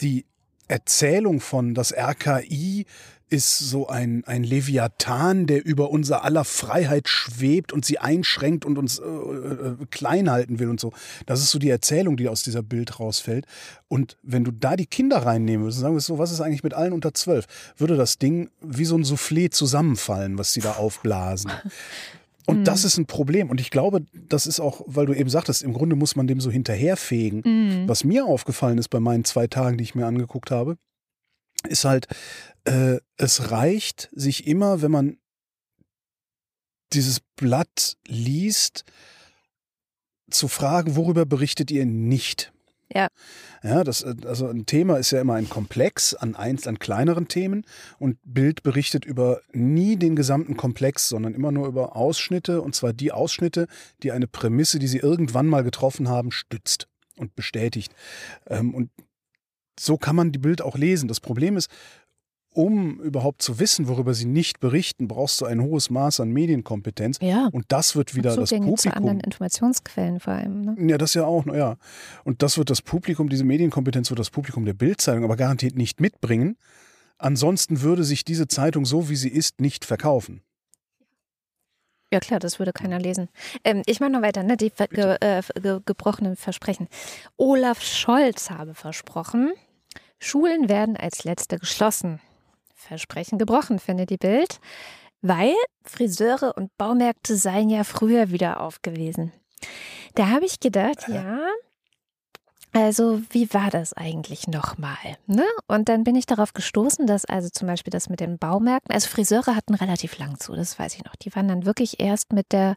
Die Erzählung von das RKI ist so ein, ein Leviathan, der über unser aller Freiheit schwebt und sie einschränkt und uns äh, äh, klein halten will und so. Das ist so die Erzählung, die aus dieser Bild rausfällt. Und wenn du da die Kinder reinnehmen würdest und sagen würdest, so, was ist eigentlich mit allen unter zwölf, würde das Ding wie so ein Soufflé zusammenfallen, was sie da aufblasen. Und das ist ein Problem. Und ich glaube, das ist auch, weil du eben sagtest, im Grunde muss man dem so hinterherfegen. Mhm. Was mir aufgefallen ist bei meinen zwei Tagen, die ich mir angeguckt habe, ist halt, äh, es reicht sich immer, wenn man dieses Blatt liest, zu fragen, worüber berichtet ihr nicht? Ja. Ja, das, äh, also ein Thema ist ja immer ein Komplex an einst an kleineren Themen und Bild berichtet über nie den gesamten Komplex, sondern immer nur über Ausschnitte und zwar die Ausschnitte, die eine Prämisse, die sie irgendwann mal getroffen haben, stützt und bestätigt. Ähm, und so kann man die Bild auch lesen. Das Problem ist, um überhaupt zu wissen, worüber sie nicht berichten, brauchst du ein hohes Maß an Medienkompetenz. Ja. Und das wird wieder das Zugänge zu anderen Publikum. Informationsquellen vor allem. Ne? Ja, das ja auch, naja. Und das wird das Publikum, diese Medienkompetenz wird das Publikum der Bildzeitung aber garantiert nicht mitbringen. Ansonsten würde sich diese Zeitung so, wie sie ist, nicht verkaufen. Ja klar, das würde keiner lesen. Ähm, ich mache noch weiter, ne? die ge äh, ge gebrochenen Versprechen. Olaf Scholz habe versprochen, Schulen werden als letzte geschlossen. Versprechen gebrochen, findet die Bild, weil Friseure und Baumärkte seien ja früher wieder auf gewesen. Da habe ich gedacht, ja, also wie war das eigentlich nochmal? Ne? Und dann bin ich darauf gestoßen, dass also zum Beispiel das mit den Baumärkten, also Friseure hatten relativ lang zu, das weiß ich noch. Die waren dann wirklich erst mit der,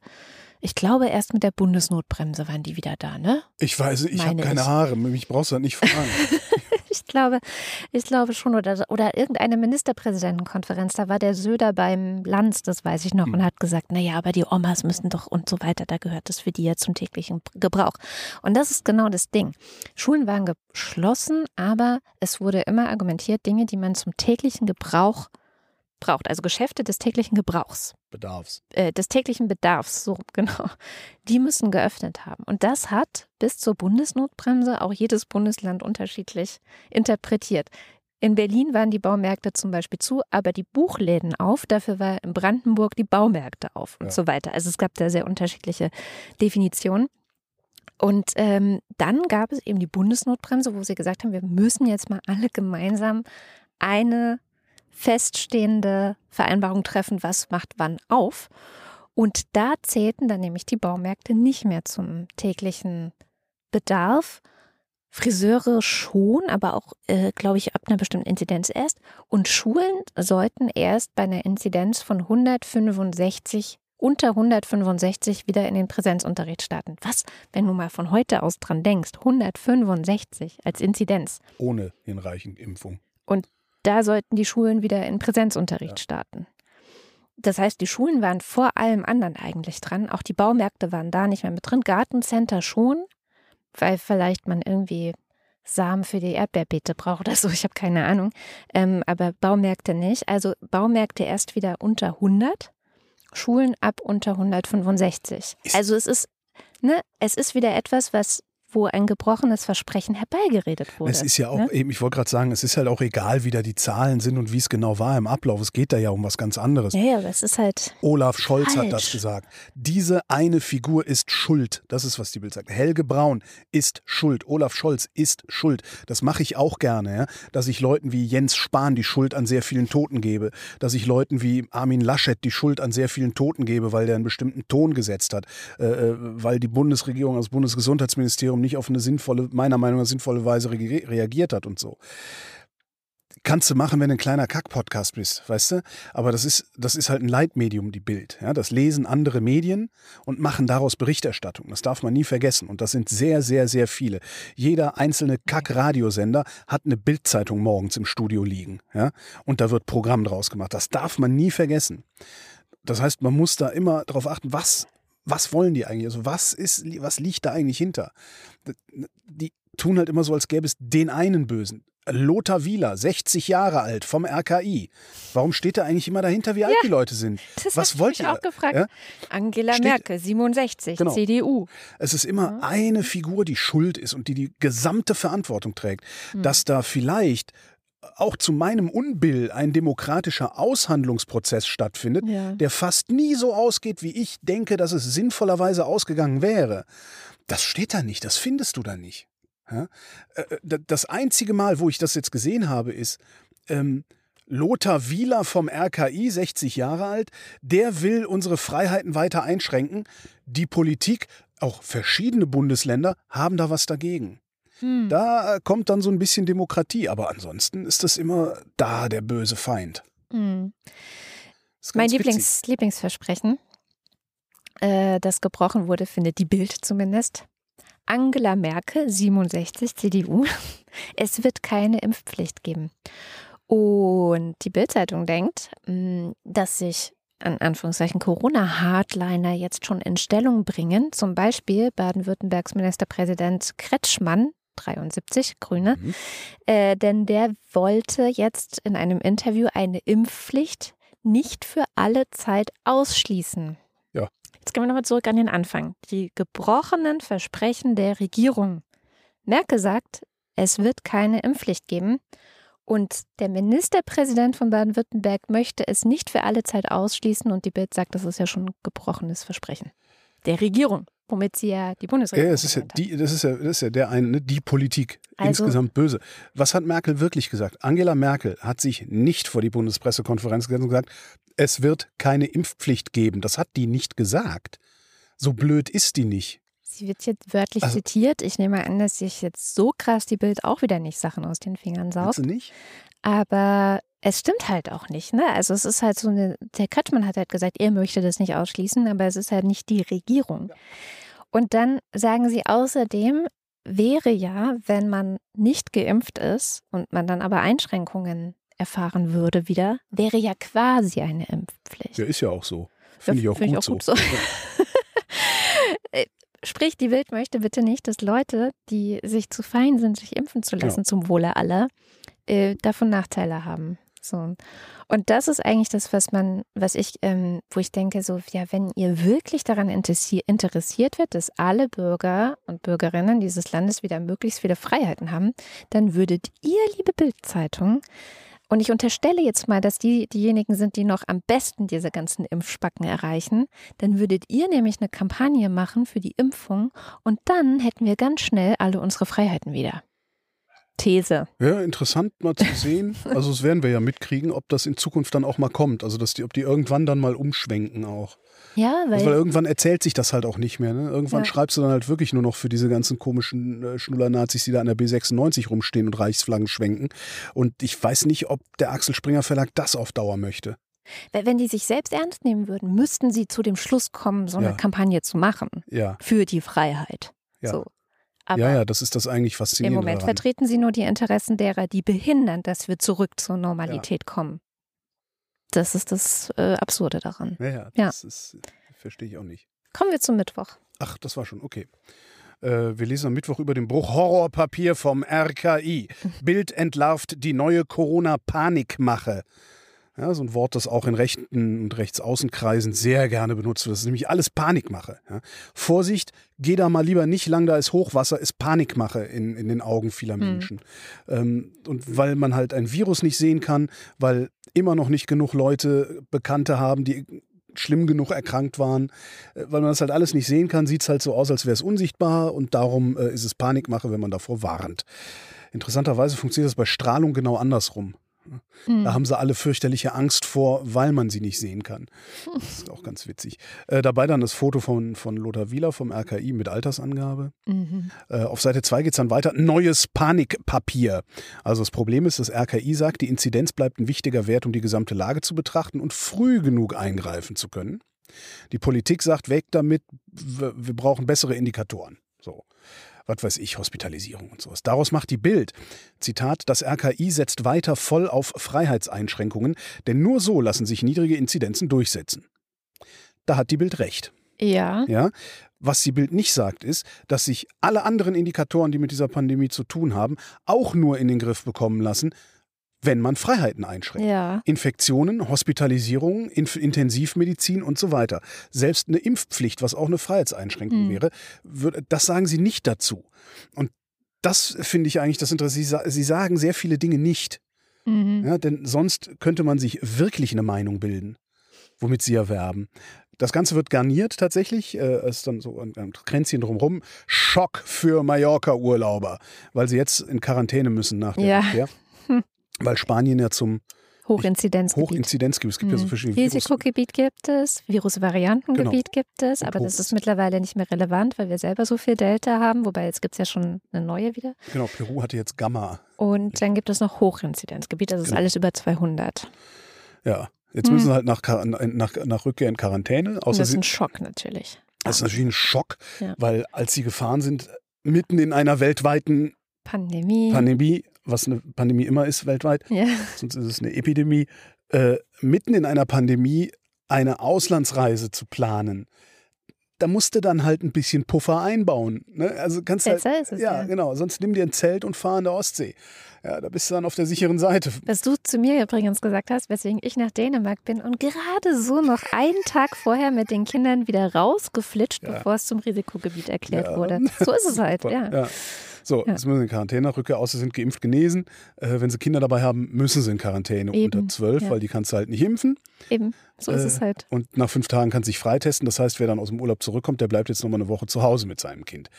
ich glaube erst mit der Bundesnotbremse waren die wieder da, ne? Ich weiß, ich habe keine ich. Haare, mich brauchst du halt nicht fragen. Ich glaube, ich glaube schon, oder, oder irgendeine Ministerpräsidentenkonferenz, da war der Söder beim Lanz, das weiß ich noch, und hat gesagt, naja, aber die Omas müssen doch und so weiter, da gehört das für die ja zum täglichen Gebrauch. Und das ist genau das Ding. Schulen waren geschlossen, aber es wurde immer argumentiert, Dinge, die man zum täglichen Gebrauch braucht, also Geschäfte des täglichen Gebrauchs Bedarfs. äh, des täglichen Bedarfs, so genau, die müssen geöffnet haben. Und das hat bis zur Bundesnotbremse auch jedes Bundesland unterschiedlich interpretiert. In Berlin waren die Baumärkte zum Beispiel zu, aber die Buchläden auf. Dafür war in Brandenburg die Baumärkte auf und Ja. so weiter. Also es gab da sehr unterschiedliche Definitionen. Und ähm, dann gab es eben die Bundesnotbremse, wo sie gesagt haben, wir müssen jetzt mal alle gemeinsam eine feststehende Vereinbarung treffen, was macht wann auf. Und da zählten dann nämlich die Baumärkte nicht mehr zum täglichen Bedarf. Friseure schon, aber auch, äh, glaube ich, ab einer bestimmten Inzidenz erst. Und Schulen sollten erst bei einer Inzidenz von 165, unter 165 wieder in den Präsenzunterricht starten. Was, wenn du mal von heute aus dran denkst, 165 als Inzidenz. Ohne hinreichend Impfung. Da sollten die Schulen wieder in Präsenzunterricht starten. Das heißt, die Schulen waren vor allem anderen eigentlich dran. Auch die Baumärkte waren da nicht mehr mit drin. Gartencenter schon, weil vielleicht man irgendwie Samen für die Erdbeerbeete braucht oder so. Ich habe keine Ahnung. Ähm, aber Baumärkte nicht. Also Baumärkte erst wieder unter 100, Schulen ab unter 165. Ist- Also es ist, ne, es ist wieder etwas, was wo ein gebrochenes Versprechen herbeigeredet wurde. Es ist ja auch, ne? eben, ich wollte gerade sagen, es ist halt auch egal, wie da die Zahlen sind und wie es genau war im Ablauf. Es geht da ja um was ganz anderes. Ja, ja, aber es ist halt. Olaf Scholz hat das Falsch. gesagt. Diese eine Figur ist schuld. Das ist, was die Bild sagt. Helge Braun ist schuld. Olaf Scholz ist schuld. Das mache ich auch gerne, ja? dass ich Leuten wie Jens Spahn die Schuld an sehr vielen Toten gebe. Dass ich Leuten wie Armin Laschet die Schuld an sehr vielen Toten gebe, weil der einen bestimmten Ton gesetzt hat. Äh, äh, weil die Bundesregierung, das Bundesgesundheitsministerium nicht auf eine sinnvolle, meiner Meinung nach sinnvolle Weise re reagiert hat und so kannst du machen, wenn du ein kleiner Kack-Podcast bist, weißt du? Aber das ist, das ist halt ein Leitmedium, die Bild. Ja? Das lesen andere Medien und machen daraus Berichterstattung. Das darf man nie vergessen. Und das sind sehr, sehr, sehr viele. Jeder einzelne Kack-Radiosender hat eine Bildzeitung morgens im Studio liegen. Ja? Und da wird Programm draus gemacht. Das darf man nie vergessen. Das heißt, man muss da immer darauf achten, was, was wollen die eigentlich? Also was ist, was liegt da eigentlich hinter? Die tun halt immer so, als gäbe es den einen Bösen. Lothar Wieler, 60 Jahre alt, vom RKI. Warum steht da eigentlich immer dahinter, wie alt die Leute sind? Das Was hab wollt ich auch gefragt. Ja? Angela Steht- Merkel, 67, Genau. CDU. Es ist immer eine Figur, die schuld ist und die die gesamte Verantwortung trägt. Dass da vielleicht auch zu meinem Unbill ein demokratischer Aushandlungsprozess stattfindet, Ja. der fast nie so ausgeht, wie ich denke, dass es sinnvollerweise ausgegangen wäre. Das steht da nicht, das findest du da nicht. Äh, äh, Das einzige Mal, wo ich das jetzt gesehen habe, ist, ähm, Lothar Wieler vom RKI, 60 Jahre alt, der will unsere Freiheiten weiter einschränken. Die Politik, auch verschiedene Bundesländer, haben da was dagegen. Hm. Da äh, kommt dann so ein bisschen Demokratie, aber ansonsten ist das immer da der böse Feind. Hm. Mein witzig. Lieblings Lieblingsversprechen, äh, das gebrochen wurde, findet die Bild zumindest. Angela Merkel, 67, CDU. Es wird keine Impfpflicht geben. Und die Bildzeitung denkt, mh, dass sich an Anführungszeichen Corona-Hardliner jetzt schon in Stellung bringen. Zum Beispiel Baden-Württembergs Ministerpräsident Kretschmann, 73, Grüne. Mhm. Äh, denn der wollte jetzt in einem Interview eine Impfpflicht nicht für alle Zeit ausschließen. Ja. Jetzt gehen wir nochmal zurück an den Anfang. Die gebrochenen Versprechen der Regierung. Merkel sagt, es wird keine Impfpflicht geben. Und der Ministerpräsident von Baden-Württemberg möchte es nicht für alle Zeit ausschließen. Und die Bild sagt, das ist ja schon ein gebrochenes Versprechen. Der Regierung, womit sie ja die Ja, Bundesregierung. es ist ja, die, das, ist ja, das ist ja der eine, ne, die Politik. Also- insgesamt böse. Was hat Merkel wirklich gesagt? Angela Merkel hat sich nicht vor die Bundespressekonferenz gesetzt und gesagt, es wird keine Impfpflicht geben. Das hat die nicht gesagt. So blöd ist die nicht. Sie wird jetzt wörtlich Also- zitiert. Ich nehme an, dass sich jetzt so krass die Bild auch wieder nicht Sachen aus den Fingern saugt. nicht? Aber es stimmt halt auch nicht. Ne? Also es ist halt so eine, der Kretschmann hat halt gesagt, er möchte das nicht ausschließen, aber es ist halt nicht die Regierung. Und dann sagen sie außerdem, wäre ja, wenn man nicht geimpft ist und man dann aber Einschränkungen erfahren würde wieder, wäre ja quasi eine Impfpflicht. Ja, ist ja auch so. Finde ich auch, find gut, so. Äh, Sprich, die Welt möchte bitte nicht, dass Leute, die sich zu fein sind, sich impfen zu lassen zum Wohle aller, äh, davon Nachteile haben. So. Und das ist eigentlich das, was man, was ich, ähm, wo ich denke, so, ja, wenn ihr wirklich daran interessi interessiert wird, dass alle Bürger und Bürgerinnen dieses Landes wieder möglichst viele Freiheiten haben, dann würdet ihr, liebe Bildzeitung, und ich unterstelle jetzt mal, dass die diejenigen sind, die noch am besten diese ganzen Impfspacken erreichen. Dann würdet ihr nämlich eine Kampagne machen für die Impfung und dann hätten wir ganz schnell alle unsere Freiheiten wieder. These. Ja, interessant mal zu sehen. Also das werden wir ja mitkriegen, ob das in Zukunft dann auch mal kommt. Also dass die, ob die irgendwann dann mal umschwenken auch. Ja, weil, Also, weil irgendwann erzählt sich das halt auch nicht mehr. Ne? Irgendwann Ja. schreibst du dann halt wirklich nur noch für diese ganzen komischen äh, Schnuller-Nazis, die da an der B96 rumstehen und Reichsflaggen schwenken. Und ich weiß nicht, ob der Axel Springer Verlag das auf Dauer möchte. weil wenn die sich selbst ernst nehmen würden, müssten sie zu dem Schluss kommen, so eine Ja. Kampagne zu machen Ja, für die Freiheit. Ja. So. Aber ja, ja, das ist das eigentlich im Faszinierende Moment daran. vertreten sie nur die Interessen derer, die behindern, dass wir zurück zur Normalität kommen. Das ist das äh, Absurde daran. Ja, ja, Ja. das ist, verstehe ich auch nicht. Kommen wir zum Mittwoch. Ach, das war schon, okay. Äh, wir lesen am Mittwoch über den Bruch Horrorpapier vom RKI. Bild entlarvt die neue Corona-Panikmache. Ja, so ein Wort, das auch in rechten und rechtsaußenkreisen sehr gerne benutzt wird. Das ist nämlich alles Panikmache. Ja. Vorsicht, geh da mal lieber nicht lang, da ist Hochwasser, ist Panikmache in, in den Augen vieler Menschen. Mhm. Ähm, und weil man halt ein Virus nicht sehen kann, weil immer noch nicht genug Leute Bekannte haben, die schlimm genug erkrankt waren. Äh, weil man das halt alles nicht sehen kann, sieht es halt so aus, als wäre es unsichtbar und darum äh, ist es Panikmache, wenn man davor warnt. Interessanterweise funktioniert das bei Strahlung genau andersrum. Da haben sie alle fürchterliche Angst vor, weil man sie nicht sehen kann. Das ist auch ganz witzig. Äh, dabei dann das Foto von, von Lothar Wieler vom RKI mit Altersangabe. Mhm. Äh, auf Seite 2 geht es dann weiter. Neues Panikpapier. Also das Problem ist, das RKI sagt, die Inzidenz bleibt ein wichtiger Wert, um die gesamte Lage zu betrachten und früh genug eingreifen zu können. Die Politik sagt, weg damit, wir brauchen bessere Indikatoren. Was weiß ich, Hospitalisierung und sowas. Daraus macht die Bild, Zitat, das RKI setzt weiter voll auf Freiheitseinschränkungen, denn nur so lassen sich niedrige Inzidenzen durchsetzen. Da hat die Bild recht. Ja. Ja. Was die Bild nicht sagt, ist, dass sich alle anderen Indikatoren, die mit dieser Pandemie zu tun haben, auch nur in den Griff bekommen lassen, wenn man Freiheiten einschränkt. Ja. Infektionen, Hospitalisierungen, Inf Intensivmedizin und so weiter. Selbst eine Impfpflicht, was auch eine Freiheitseinschränkung mhm. wäre, das sagen sie nicht dazu. Und das finde ich eigentlich das Interessante. Sie, sagen sehr viele Dinge nicht. Mhm. Ja, denn sonst könnte man sich wirklich eine Meinung bilden, womit sie erwerben. Das Ganze wird garniert tatsächlich. Äh, ist dann so ein, ein Kränzchen drumherum. Schock für Mallorca-Urlauber, weil sie jetzt in Quarantäne müssen nach der ja. Rückkehr. weil Spanien ja zum Hochinzidenzgebiet. Hochinzidenzgebiet. Es gibt mhm. ja so verschiedene Risikogebiet gibt es, Virusvariantengebiet genau. gibt es, aber das ist mittlerweile nicht mehr relevant, weil wir selber so viel Delta haben, wobei jetzt gibt es ja schon eine neue wieder. Genau, Peru hatte jetzt Gamma. Und dann gibt es noch Hochinzidenzgebiet, das ist genau. alles über 200. Ja, jetzt müssen hm. sie halt nach, nach, nach Rückkehr in Quarantäne. Außer das ist ein Schock natürlich. Das ist natürlich ein Schock, ja. weil als sie gefahren sind, mitten in einer weltweiten Pandemie. Pandemie was eine Pandemie immer ist weltweit, ja. sonst ist es eine Epidemie, äh, mitten in einer Pandemie eine Auslandsreise zu planen. Da musst du dann halt ein bisschen Puffer einbauen. Ne? Also kannst halt, ist es, ja, ja, genau. Sonst nimm dir ein Zelt und fahr in der Ostsee. Ja, da bist du dann auf der sicheren Seite. Was du zu mir übrigens gesagt hast, weswegen ich nach Dänemark bin und gerade so noch einen Tag vorher mit den Kindern wieder rausgeflitscht, ja. bevor es zum Risikogebiet erklärt ja. wurde. So ist es halt, ja. So, ja. jetzt müssen sie in Quarantäne, Rückkehr außer sind geimpft, genesen. Äh, wenn sie Kinder dabei haben, müssen sie in Quarantäne Eben. unter zwölf, ja. weil die kannst du halt nicht impfen. Eben, so ist äh, es halt. Und nach fünf Tagen kann sich freitesten. Das heißt, wer dann aus dem Urlaub zurückkommt, der bleibt jetzt nochmal eine Woche zu Hause mit seinem Kind.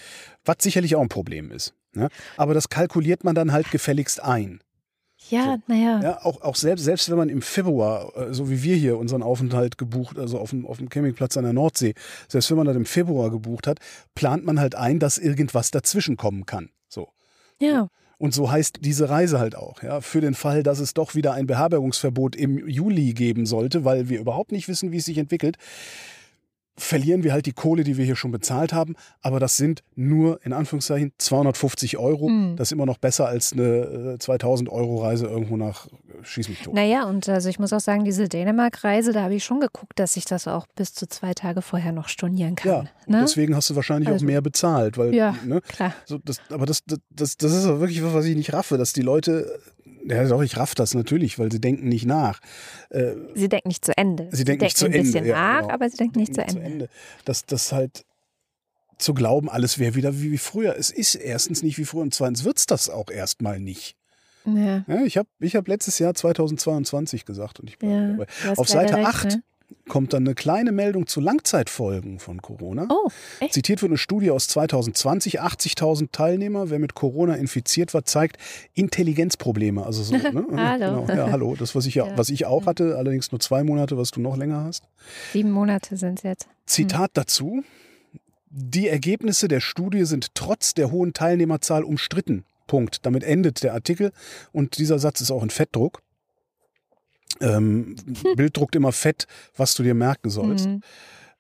Was sicherlich auch ein Problem ist. Ne? Aber das kalkuliert man dann halt gefälligst ein. Ja, so. naja. Ja, auch, auch selbst, selbst wenn man im Februar, äh, so wie wir hier unseren Aufenthalt gebucht, also auf dem, auf dem Campingplatz an der Nordsee, selbst wenn man das im Februar gebucht hat, plant man halt ein, dass irgendwas dazwischen kommen kann. Ja. Und so heißt diese Reise halt auch, ja, für den Fall, dass es doch wieder ein Beherbergungsverbot im Juli geben sollte, weil wir überhaupt nicht wissen, wie es sich entwickelt, verlieren wir halt die Kohle, die wir hier schon bezahlt haben. Aber das sind nur in Anführungszeichen 250 Euro. Mhm. Das ist immer noch besser als eine 2000 äh, Euro Reise irgendwo nach Schieß mich tot. Naja, und also ich muss auch sagen, diese Dänemark-Reise, da habe ich schon geguckt, dass ich das auch bis zu zwei Tage vorher noch stornieren kann. Ja, ne? deswegen hast du wahrscheinlich also, auch mehr bezahlt. Weil, ja, ne, klar. So, das, aber das, das, das ist wirklich was, was ich nicht raffe, dass die Leute ja, doch, ich raff das natürlich, weil sie denken nicht nach. Äh, sie denken nicht zu Ende. Sie, sie denken nicht zu Ende. ein bisschen ja, nach, genau. aber sie denken nicht, denken zu, Ende. Ende. Das, das halt zu glauben, alles wäre wieder wie, wie früher. Es ist erstens nicht wie früher und zweitens wird es das auch erstmal nicht. Ja. ja ich habe ich hab letztes Jahr 2022 gesagt und ich bin dabei. Auf Seite recht, 8 ne? Kommt dann eine kleine Meldung zu Langzeitfolgen von Corona. Oh, echt? Zitiert wird eine Studie aus 2020, 80.000 Teilnehmer. Wer mit Corona infiziert war, zeigt Intelligenzprobleme. Also so, ne? hallo. Genau. Ja, hallo. Das, was ich, ja, was ich auch hatte, allerdings nur zwei Monate, was du noch länger hast. Sieben Monate sind es jetzt. Zitat hm. dazu. Die Ergebnisse der Studie sind trotz der hohen Teilnehmerzahl umstritten. Punkt. Damit endet der Artikel und dieser Satz ist auch in Fettdruck. Ähm, Bild druckt immer fett, was du dir merken sollst. Mhm.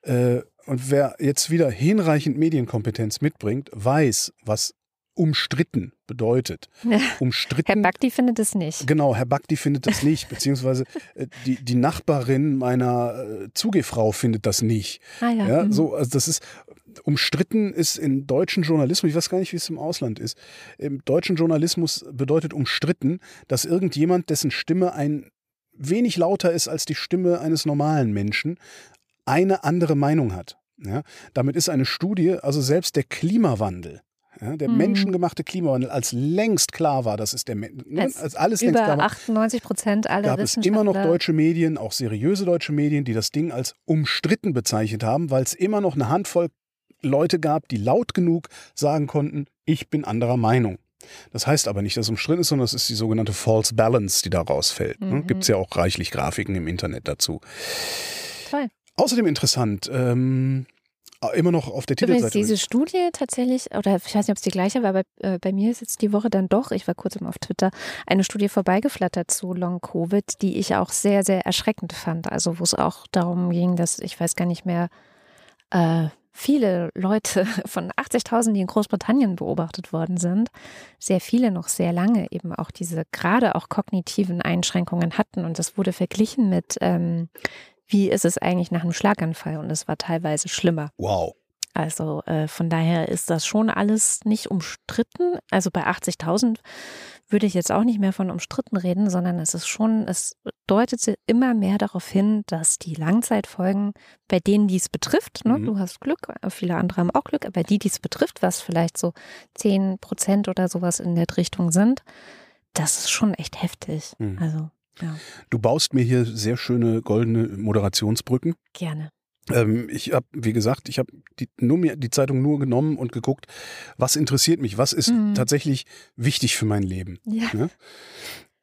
Äh, und wer jetzt wieder hinreichend Medienkompetenz mitbringt, weiß, was umstritten bedeutet. Umstritten. Herr Bakti findet es nicht. Genau, Herr Bakti findet das nicht, beziehungsweise äh, die, die Nachbarin meiner äh, Zugefrau findet das nicht. Ah, ja. ja mhm. so, also das ist umstritten ist im deutschen Journalismus, ich weiß gar nicht, wie es im Ausland ist. Im deutschen Journalismus bedeutet umstritten, dass irgendjemand, dessen Stimme ein wenig lauter ist als die Stimme eines normalen Menschen, eine andere Meinung hat. Ja, damit ist eine Studie, also selbst der Klimawandel, ja, der Mhm. menschengemachte Klimawandel, als längst klar war, das ist der, ne, Als als alles längst Über klar war, 98 Prozent aller gab es immer noch deutsche Medien, auch seriöse deutsche Medien, die das Ding als umstritten bezeichnet haben, weil es immer noch eine Handvoll Leute gab, die laut genug sagen konnten, ich bin anderer Meinung. Das heißt aber nicht, dass es umstritten ist, sondern es ist die sogenannte False Balance, die da rausfällt. Ne? Mhm. Gibt es ja auch reichlich Grafiken im Internet dazu. Toll. Außerdem interessant, ähm, immer noch auf der Übrigens, Titelseite. diese Studie tatsächlich, oder ich weiß nicht, ob es die gleiche war, aber äh, bei mir ist jetzt die Woche dann doch, ich war kurz mal auf Twitter, eine Studie vorbeigeflattert zu Long-Covid, die ich auch sehr, sehr erschreckend fand. Also wo es auch darum ging, dass, ich weiß gar nicht mehr, äh, viele Leute von 80.000, die in Großbritannien beobachtet worden sind, sehr viele noch sehr lange eben auch diese gerade auch kognitiven Einschränkungen hatten. Und das wurde verglichen mit, ähm, wie ist es eigentlich nach einem Schlaganfall? Und es war teilweise schlimmer. wow. Also äh, von daher ist das schon alles nicht umstritten. Also bei 80.000 würde ich jetzt auch nicht mehr von umstritten reden, sondern es ist schon, es deutet immer mehr darauf hin, dass die Langzeitfolgen, bei denen dies betrifft, ne, Mhm. du hast Glück, viele andere haben auch Glück, aber die dies betrifft, was vielleicht so 10 Prozent oder sowas in der Richtung sind, das ist schon echt heftig. Mhm. Also ja, Du baust mir hier sehr schöne goldene Moderationsbrücken. gerne. Ähm, ich habe, wie gesagt, ich habe die, nur mir die Zeitung nur genommen und geguckt, was interessiert mich, was ist Mhm. tatsächlich wichtig für mein Leben. Ja.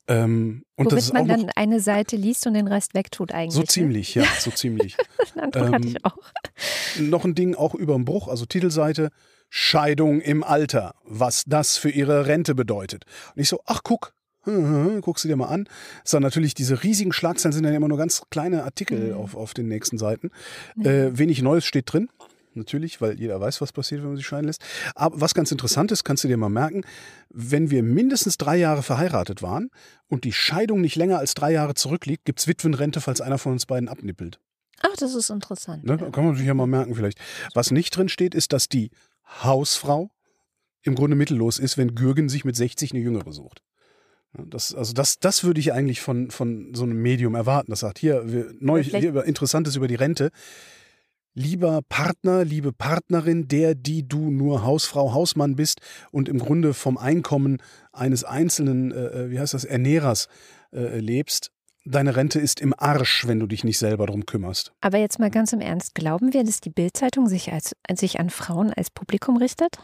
Ähm, und das Womit ist auch man dann eine Seite liest und den Rest wegtut eigentlich. so ne? ziemlich, ja, so ziemlich. Den Eindruck hatte Ähm, ich auch. noch ein Ding auch über den Bruch, also Titelseite, Scheidung im Alter, was das für ihre Rente bedeutet. Und ich so, ach guck, hm, hm, hm, guck sie dir mal an. Ist dann natürlich diese riesigen Schlagzeilen sind dann immer nur ganz kleine Artikel Mhm. auf, auf den nächsten Seiten. Äh, wenig Neues steht drin. Natürlich, weil jeder weiß, was passiert, wenn man sich scheiden lässt. Aber was ganz interessant ist, kannst du dir mal merken, wenn wir mindestens drei Jahre verheiratet waren und die Scheidung nicht länger als drei Jahre zurückliegt, gibt's Witwenrente, falls einer von uns beiden abnippelt. Ach, das ist interessant. Ne? ja. Kann man sich ja mal merken vielleicht. Was nicht drin steht, ist, dass die Hausfrau im Grunde mittellos ist, wenn Gürgen sich mit 60 eine Jüngere sucht. Ja, Das, also das, das würde ich eigentlich von, von so einem Medium erwarten. Das sagt, hier, wir, neu, hier Interessantes über die Rente. Lieber Partner, liebe Partnerin, der, die du nur Hausfrau, Hausmann bist und im Grunde vom Einkommen eines einzelnen, äh, äh, wie heißt das, Ernährers äh, lebst, deine Rente ist im Arsch, wenn du dich nicht selber drum kümmerst. Aber jetzt mal ganz im Ernst, glauben wir, dass die Bildzeitung sich, als, sich an Frauen als Publikum richtet?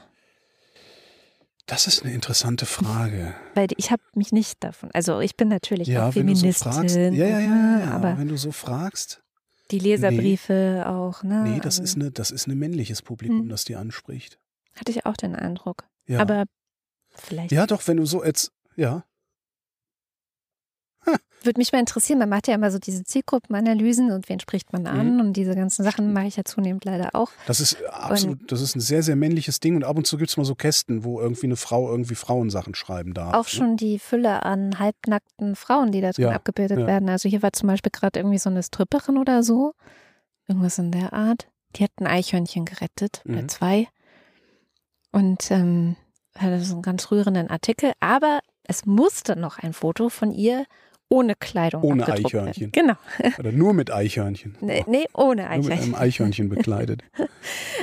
Das ist eine interessante Frage. Weil ich habe mich nicht davon, also ich bin natürlich auch wenn du so Feministin, fragst. Ja, ja, ja, ja, ja. aber wenn du so fragst. die Leserbriefe auch, ne? Nee, das also, ist eine, das ist ein männliches Publikum, Hm. das die anspricht. Hatte ich auch den Eindruck. Ja. Aber vielleicht ja, doch, wenn du so jetzt, ja. Würde mich mal interessieren, man macht ja immer so diese Zielgruppenanalysen und wen spricht man an und diese ganzen Sachen mache ich ja zunehmend leider auch. Das ist absolut, das ist ein sehr, sehr männliches Ding und ab und zu gibt es mal so Kästen, wo irgendwie eine Frau irgendwie Frauensachen schreiben darf. Auch schon die Fülle an halbnackten Frauen, die da drin Ja, abgebildet ja. werden. Also hier war zum Beispiel gerade irgendwie so eine Stripperin oder so. Irgendwas in der Art. Die hat ein Eichhörnchen gerettet, oder Mhm. zwei. Und ähm, hatte so einen ganz rührenden Artikel. Aber es musste noch ein Foto von ihr ohne Kleidung Ohne Eichhörnchen. Werden. Genau. Oder nur mit Eichhörnchen. Nee, nee ohne Nur mit einem Eichhörnchen. Eichhörnchen bekleidet.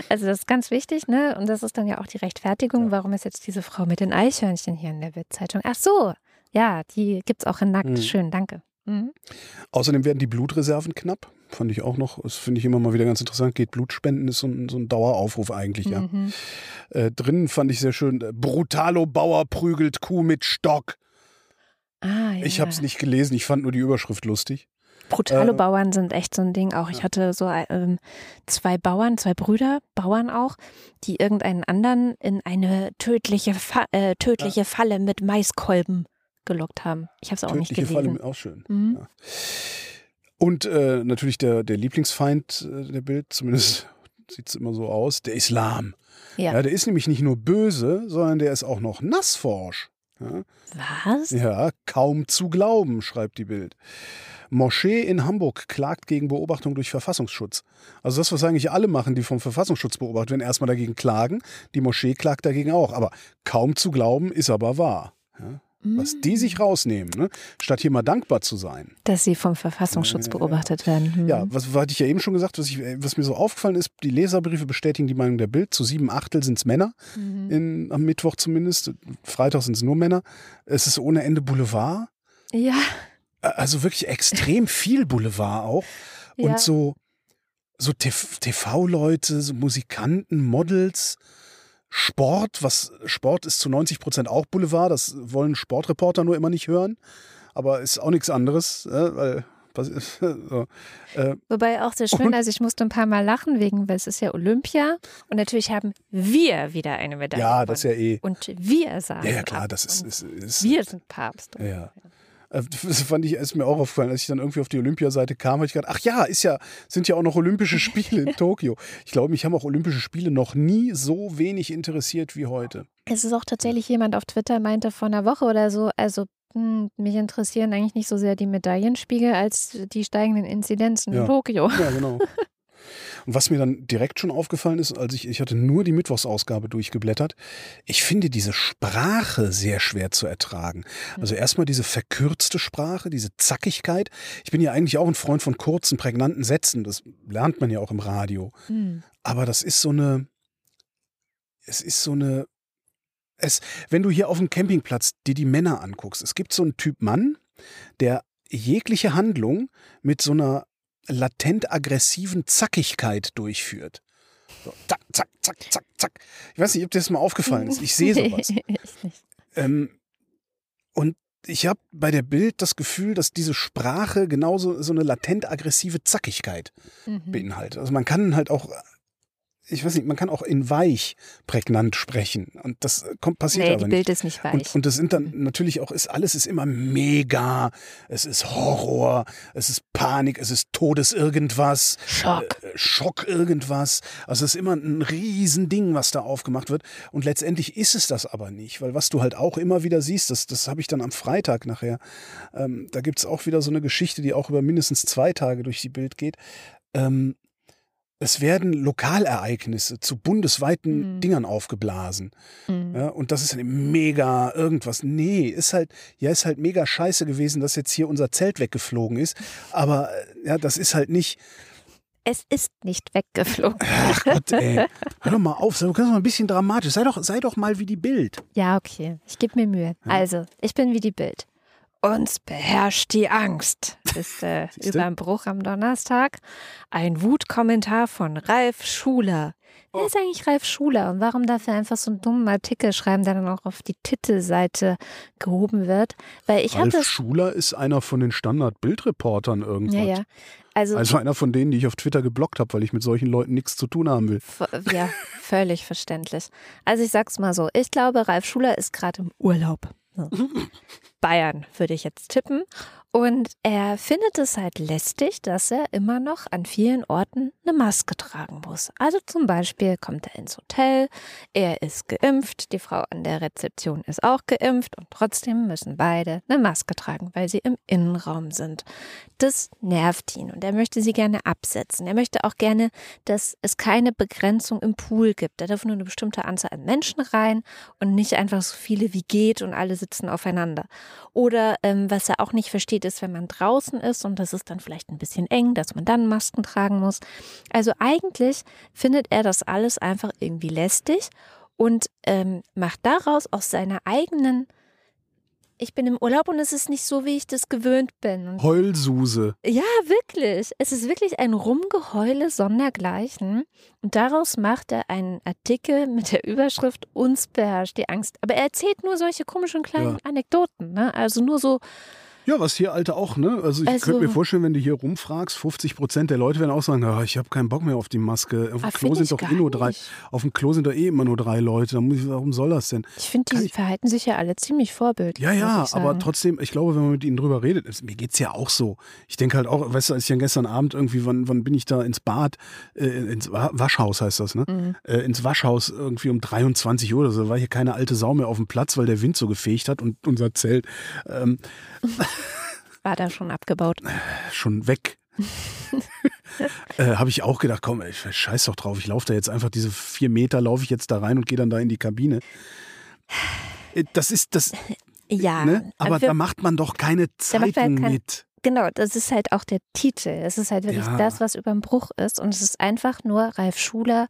Also das ist ganz wichtig, ne? Und das ist dann ja auch die Rechtfertigung, Ja. warum ist jetzt diese Frau mit den Eichhörnchen hier in der Bildzeitung? Ach so, ja, die gibt's auch in Nackt. Mhm. Schön, danke. Mhm. Außerdem werden die Blutreserven knapp. Fand ich auch noch. Das finde ich immer mal wieder ganz interessant. Geht Blutspenden ist so ein, so ein Daueraufruf eigentlich, ja. Mhm. Äh, drinnen fand ich sehr schön. Brutalo Bauer prügelt Kuh mit Stock. Ah, ja. Ich habe es nicht gelesen, ich fand nur die Überschrift lustig. Brutale äh, Bauern sind echt so ein Ding auch. Ich ja. hatte so ähm, zwei Bauern, zwei Brüder, Bauern auch, die irgendeinen anderen in eine tödliche, Fa äh, tödliche Falle mit Maiskolben gelockt haben. Ich habe es auch nicht Tödliche Falle gelesen. auch schön. Mhm. Ja. Und äh, natürlich der, der Lieblingsfeind äh, der Bild, zumindest sieht es immer so aus, der Islam. Ja. Ja, der ist nämlich nicht nur böse, sondern der ist auch noch nassforsch. Ja, Was? ja, kaum zu glauben, schreibt die Bild. Moschee in Hamburg klagt gegen Beobachtung durch Verfassungsschutz. Also das, was eigentlich alle machen, die vom Verfassungsschutz beobachtet werden, erstmal dagegen klagen. Die Moschee klagt dagegen auch. Aber kaum zu glauben ist aber wahr. Ja? Was die sich rausnehmen, ne? statt hier mal dankbar zu sein. Dass sie vom Verfassungsschutz beobachtet werden. Hm. Ja, was hatte ich ja eben schon gesagt, was, ich, was mir so aufgefallen ist, die Leserbriefe bestätigen die Meinung der Bild. Zu sieben Achtel sind es Männer, Mhm. in, am Mittwoch zumindest. Freitag sind es nur Männer. Es ist ohne Ende Boulevard. Ja, Also wirklich extrem viel Boulevard auch. Und Ja. so, so TV-Leute, so Musikanten, Models, Sport, was Sport ist zu 90 Prozent auch Boulevard, das wollen Sportreporter nur immer nicht hören. Aber ist auch nichts anderes, äh, weil so, äh, wobei auch sehr schön, also ich musste ein paar Mal lachen wegen, weil es ist ja Olympia und natürlich haben wir wieder eine Medaille. ja, das ist ja gewonnen. eh. Und wir sagen. Ja, ja, klar, das ist. Ist, ist wir sind Papst. Ja, Das fand ich, ist mir auch aufgefallen, als ich dann irgendwie auf die Olympiaseite kam, habe ich gedacht, ach ja, ist ja, sind ja auch noch Olympische Spiele in Tokio. Ich glaube, mich haben auch Olympische Spiele noch nie so wenig interessiert wie heute. Es ist auch tatsächlich jemand auf Twitter meinte vor einer Woche oder so, also hm, mich interessieren eigentlich nicht so sehr die Medaillenspiegel als die steigenden Inzidenzen Ja. in Tokio. Ja, genau. Und was mir dann direkt schon aufgefallen ist, als ich, ich hatte nur die Mittwochsausgabe durchgeblättert, ich finde diese Sprache sehr schwer zu ertragen. Also erstmal diese verkürzte Sprache, diese Zackigkeit. Ich bin ja eigentlich auch ein Freund von kurzen, prägnanten Sätzen. Das lernt man ja auch im Radio. Hm. Aber das ist so eine, es ist so eine, es, wenn du hier auf dem Campingplatz dir die Männer anguckst, es gibt so einen Typ Mann, der jegliche Handlung mit so einer latent aggressiven Zackigkeit durchführt. So, zack, zack, zack, zack, zack. Ich weiß nicht, ob dir das mal aufgefallen ist. Ich sehe sowas. Ähm, und ich habe bei der Bild das Gefühl, dass diese Sprache genauso so eine latent aggressive Zackigkeit Mhm. beinhaltet. Also man kann halt auch, ich weiß nicht, man kann auch in weich prägnant sprechen. Und das äh, kommt, passiert Nee, aber die nicht. Bild ist nicht weich. Und, und das sind dann natürlich auch, ist, alles ist immer mega, es ist Horror, es ist Panik, es ist Todes irgendwas, Schock. äh, Schock irgendwas. Also es ist immer ein Riesending, was da aufgemacht wird. Und letztendlich ist es das aber nicht, weil was du halt auch immer wieder siehst, das, das habe ich dann am Freitag nachher, ähm, da gibt es auch wieder so eine Geschichte, die auch über mindestens zwei Tage durch die Bild geht. Ähm, es werden Lokalereignisse zu bundesweiten Mhm. Dingern aufgeblasen. Mhm. Ja, und das ist dann mega irgendwas. Nee, ist halt, ja, ist halt mega scheiße gewesen, dass jetzt hier unser Zelt weggeflogen ist. Aber äh, ja, das ist halt nicht. Es ist nicht weggeflogen. Ach Gott, ey. Hör doch mal auf, sei doch mal ein bisschen dramatisch. Sei doch, sei doch mal wie die Bild. Ja, okay. Ich gebe mir Mühe. Also, ich bin wie die Bild. Uns beherrscht die Angst. Ist äh, über dem Bruch am Donnerstag. Ein Wutkommentar von Ralf Schuler. Wer Oh. ist eigentlich Ralf Schuler und warum darf er einfach so einen dummen Artikel schreiben, der dann auch auf die Titelseite gehoben wird? Weil ich Ralf das. Schuler ist einer von den Standard-Bildreportern irgendwas. Ja, ja. Also, Also einer von denen, die ich auf Twitter geblockt habe, weil ich mit solchen Leuten nichts zu tun haben will. ja, völlig verständlich. Also ich sag's mal so, ich glaube, Ralf Schuler ist gerade im Urlaub. So. Bayern würde ich jetzt tippen. Und er findet es halt lästig, dass er immer noch an vielen Orten eine Maske tragen muss. Also zum Beispiel kommt er ins Hotel, er ist geimpft, die Frau an der Rezeption ist auch geimpft und trotzdem müssen beide eine Maske tragen, weil sie im Innenraum sind. Das nervt ihn und er möchte sie gerne absetzen. Er möchte auch gerne, dass es keine Begrenzung im Pool gibt. Da darf nur eine bestimmte Anzahl an Menschen rein und nicht einfach so viele wie geht und alle sitzen aufeinander. Oder ähm, was er auch nicht versteht, ist, wenn man draußen ist und das ist dann vielleicht ein bisschen eng, dass man dann Masken tragen muss. Also eigentlich findet er das alles einfach irgendwie lästig und ähm, macht daraus aus seiner eigenen ich bin im Urlaub und es ist nicht so, wie ich das gewöhnt bin. Heulsuse. ja, wirklich. Es ist wirklich ein Rumgeheule sondergleichen. Und daraus macht er einen Artikel mit der Überschrift Uns beherrscht die Angst. Aber er erzählt nur solche komischen kleinen Ja. Anekdoten. Ne? Also nur so, Ja, was hier Alte auch, ne? Also ich Also- könnte mir vorstellen, wenn du hier rumfragst, 50 Prozent der Leute werden auch sagen, ah, ich habe keinen Bock mehr auf die Maske. Auf dem Ah, Klo find sind doch eh nur drei. nicht. Auf dem Klo sind doch eh immer nur drei Leute. Ich, warum soll das denn? ich finde, die ich- verhalten sich ja alle ziemlich vorbildlich. Ja, ja, aber trotzdem, ich glaube, wenn man mit ihnen drüber redet, es- mir geht's ja auch so. Ich denke halt auch, weißt du, als ich dann gestern Abend irgendwie, wann, wann bin ich da ins Bad, äh, ins Wa- Waschhaus heißt das, ne? Mhm. Äh, ins Waschhaus irgendwie um 23 Uhr oder so, war hier keine alte Sau mehr auf dem Platz, weil der Wind so gefegt hat und unser Zelt ähm, War da schon abgebaut. schon weg. äh, Habe ich auch gedacht, komm, ey, scheiß doch drauf, ich laufe da jetzt einfach diese vier Meter, laufe ich jetzt da rein und gehe dann da in die Kabine. Äh, Das ist, das, Ja, ne? aber wir- da macht man doch keine Zeitung kein- mit. Genau, das ist halt auch der Titel. Es ist halt wirklich Ja. das, was über dem Bruch ist. Und es ist einfach nur, Ralf Schuler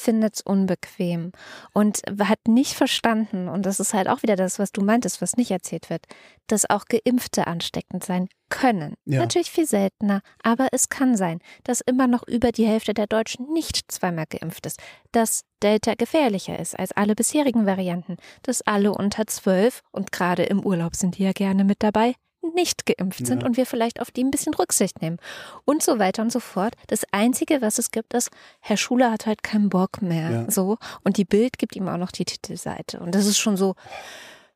findet es unbequem und hat nicht verstanden, und das ist halt auch wieder das, was du meintest, was nicht erzählt wird, dass auch Geimpfte ansteckend sein können. Ja. Natürlich viel seltener, aber es kann sein, dass immer noch über die Hälfte der Deutschen nicht zweimal geimpft ist, dass Delta gefährlicher ist als alle bisherigen Varianten, dass alle unter zwölf und gerade im Urlaub sind die ja gerne mit dabei, nicht geimpft sind Ja. und wir vielleicht auf die ein bisschen Rücksicht nehmen und so weiter und so fort. Das Einzige, was es gibt, ist, Herr Schuler hat halt keinen Bock mehr. Ja. So. Und die Bild gibt ihm auch noch die Titelseite. Und das ist schon so,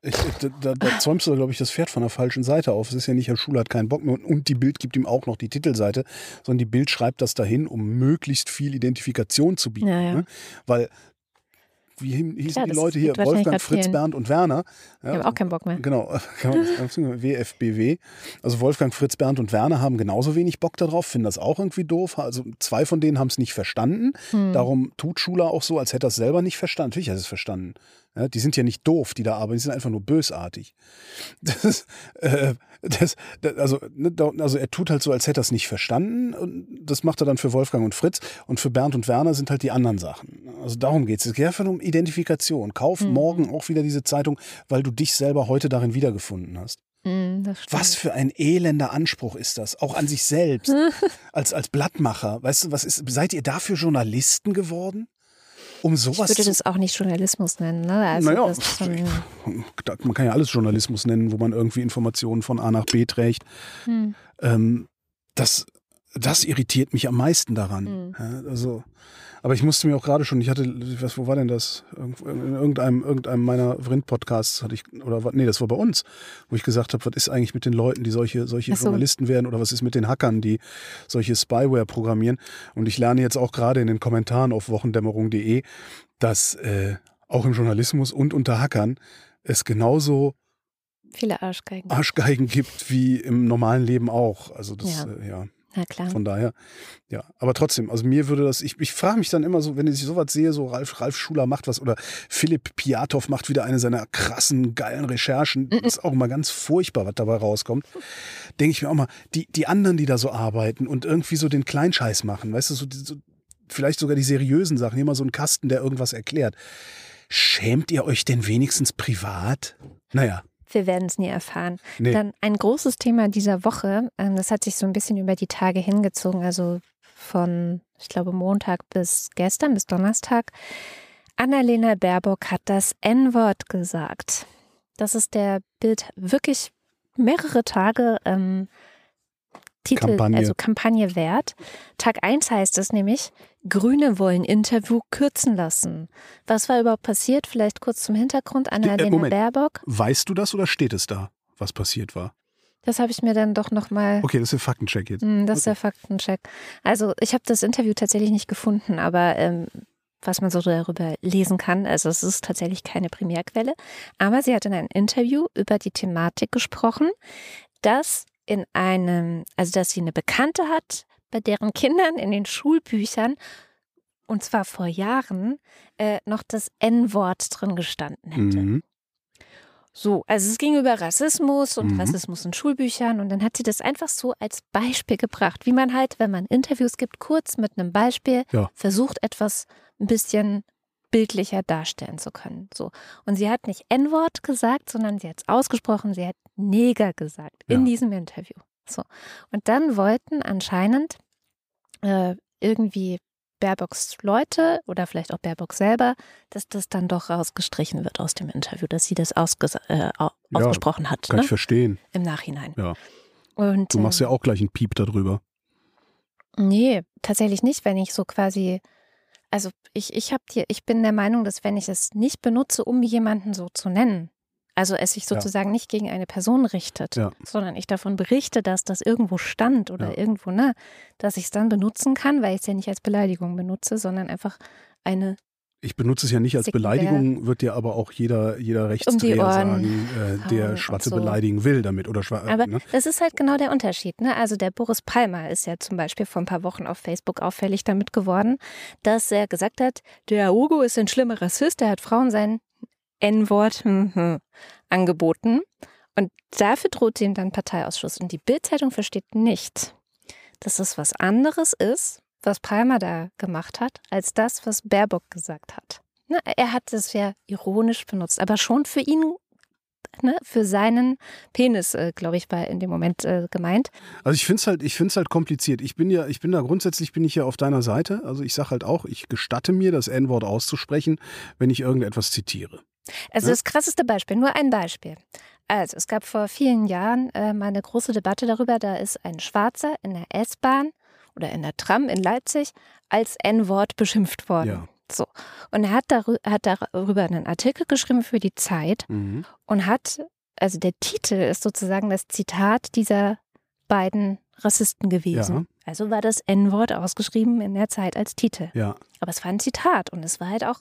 Ich, da, da, da zäumst du, glaube ich, das Pferd von der falschen Seite auf. Es ist ja nicht, Herr Schuler hat keinen Bock mehr und, und die Bild gibt ihm auch noch die Titelseite, sondern die Bild schreibt das dahin, um möglichst viel Identifikation zu bieten. Ja, ja. Ne? Weil, wie hießen Klar, die Leute hier? Wolfgang, Fritz. Bernd und Werner. ich habe auch keinen Bock mehr. Genau, WFBW. Also Wolfgang, Fritz, Bernd und Werner haben genauso wenig Bock darauf, finden das auch irgendwie doof. Also zwei von denen haben es nicht verstanden. Hm. Darum tut Schuler auch so, als hätte er es selber nicht verstanden. Natürlich hat er es verstanden. Ja, die sind ja nicht doof, die da arbeiten, die sind einfach nur bösartig. Das, äh, das, das, also, ne, da- also er tut halt so, als hätte er es nicht verstanden. Und das macht er dann für Wolfgang und Fritz. Und für Bernd und Werner sind halt die anderen Sachen. Also darum geht es. Es geht einfach um Identifikation. Kauf Mhm. morgen auch wieder diese Zeitung, weil du dich selber heute darin wiedergefunden hast. Hm, stimmt. Was für ein elender Anspruch ist das, auch an sich selbst, als, als Blattmacher. Weißt du, was ist, seid ihr dafür Journalisten geworden? Um Ich sowas würde zu. das auch nicht Journalismus nennen. Ne? Also naja, man kann ja alles Journalismus nennen, wo man irgendwie Informationen von A nach B trägt. hm. Ähm, das, das irritiert mich am meisten daran. Mhm. Ja, also, aber ich musste mir auch gerade schon, ich hatte, was, wo war denn das? In irgendeinem, irgendeinem meiner Vrind-Podcasts hatte ich, oder nee, das war bei uns, wo ich gesagt habe, was ist eigentlich mit den Leuten, die solche, solche so. Journalisten werden oder was ist mit den Hackern, die solche Spyware programmieren? Und ich lerne jetzt auch gerade in den Kommentaren auf wochendämmerung.de, dass äh, auch im Journalismus und unter Hackern es genauso viele Arschgeigen. Arschgeigen gibt wie im normalen Leben auch. Also das, ja. Äh, ja. Na klar. Von daher, ja. Aber trotzdem, also mir würde das, ich, ich frage mich dann immer so, wenn ich sowas sehe, so Ralf, Ralf Schuler macht was oder Philipp Piatow macht wieder eine seiner krassen, geilen Recherchen. ist auch immer ganz furchtbar, was dabei rauskommt. Denke ich mir auch mal, die, die anderen, die da so arbeiten und irgendwie so den Kleinscheiß machen, weißt du, so, so vielleicht sogar die seriösen Sachen, immer so ein Kasten, der irgendwas erklärt. Schämt ihr euch denn wenigstens privat? Naja, Wir werden es nie erfahren. nee. Dann ein großes Thema dieser Woche, ähm, das hat sich so ein bisschen über die Tage hingezogen, also von, ich glaube, Montag bis gestern, bis Donnerstag. Annalena Baerbock hat das N-Wort gesagt. Das ist der Bild wirklich mehrere Tage ähm, Titel, Kampagne. also Kampagne wert. Tag 1 heißt es nämlich, Grüne wollen Interview kürzen lassen. Was war überhaupt passiert? Vielleicht kurz zum Hintergrund. Annalena Moment. Baerbock. Weißt du das oder steht es da, was passiert war? Das habe ich mir dann doch nochmal. Okay, das ist ein Faktencheck jetzt. Hm, Das ist der Faktencheck. Also ich habe das Interview tatsächlich nicht gefunden, aber ähm, was man so darüber lesen kann, also es ist tatsächlich keine Primärquelle. Aber sie hat in einem Interview über die Thematik gesprochen, dass in einem, also dass sie eine Bekannte hat, bei deren Kindern in den Schulbüchern, und zwar vor Jahren, äh, noch das N-Wort drin gestanden hätte. Mhm. So, also es ging über Rassismus und Mhm. Rassismus in Schulbüchern und dann hat sie das einfach so als Beispiel gebracht, wie man halt, wenn man Interviews gibt, kurz mit einem Beispiel Ja. versucht, etwas ein bisschen bildlicher darstellen zu können. So. Und sie hat nicht N-Wort gesagt, sondern sie hat es ausgesprochen, sie hat Neger gesagt in Ja. diesem Interview. So. Und dann wollten anscheinend äh, irgendwie Baerbocks Leute oder vielleicht auch Baerbock selber, dass das dann doch rausgestrichen wird aus dem Interview, dass sie das ausges äh, au- Ja, ausgesprochen hat Kann ne? ich verstehen. im Nachhinein. Ja. Und, Du machst ähm, ja auch gleich einen Piep darüber. Nee, tatsächlich nicht, wenn ich so quasi, also ich, ich habe dir, ich bin der Meinung, dass wenn ich es nicht benutze, um jemanden so zu nennen, also es sich Ja. sozusagen nicht gegen eine Person richtet, Ja. sondern ich davon berichte, dass das irgendwo stand oder Ja. irgendwo, ne, dass ich es dann benutzen kann, weil ich es ja nicht als Beleidigung benutze, sondern einfach eine, Ich benutze es ja nicht als. Beleidigung, wird dir aber auch jeder, jeder Um Rechtsdreher Ohren sagen, äh, der Schwarze so. beleidigen will damit. Oder Schwa Aber ne? das ist halt genau der Unterschied. Ne? Also der Boris Palmer ist ja zum Beispiel vor ein paar Wochen auf Facebook auffällig damit geworden, dass er gesagt hat, der Hugo ist ein schlimmer Rassist, der hat Frauen sein N-Wort hm, hm, angeboten. Und dafür droht ihm dann Parteiausschuss. Und die Bildzeitung versteht nicht, dass es was anderes ist, was Palmer da gemacht hat, als das, was Baerbock gesagt hat. Na, er hat es ja ironisch benutzt, aber schon für ihn, ne, für seinen Penis, äh, glaube ich, war in dem Moment äh, gemeint. Also ich finde es halt, ich finde halt kompliziert. Ich bin ja, ich bin da grundsätzlich bin ich ja auf deiner Seite. Also ich sage halt auch, ich gestatte mir, das N-Wort auszusprechen, wenn ich irgendetwas zitiere. Also Ja? das krasseste Beispiel, nur ein Beispiel. Also es gab vor vielen Jahren äh, mal eine große Debatte darüber, da ist ein Schwarzer in der S-Bahn oder in der Tram in Leipzig als N-Wort beschimpft worden. Ja. So. Und er hat, darü hat darüber einen Artikel geschrieben für die Zeit Mhm. und hat, also der Titel ist sozusagen das Zitat dieser beiden Rassisten gewesen. Ja. Also war das N-Wort ausgeschrieben in der Zeit als Titel. Ja. Aber es war ein Zitat und es war halt auch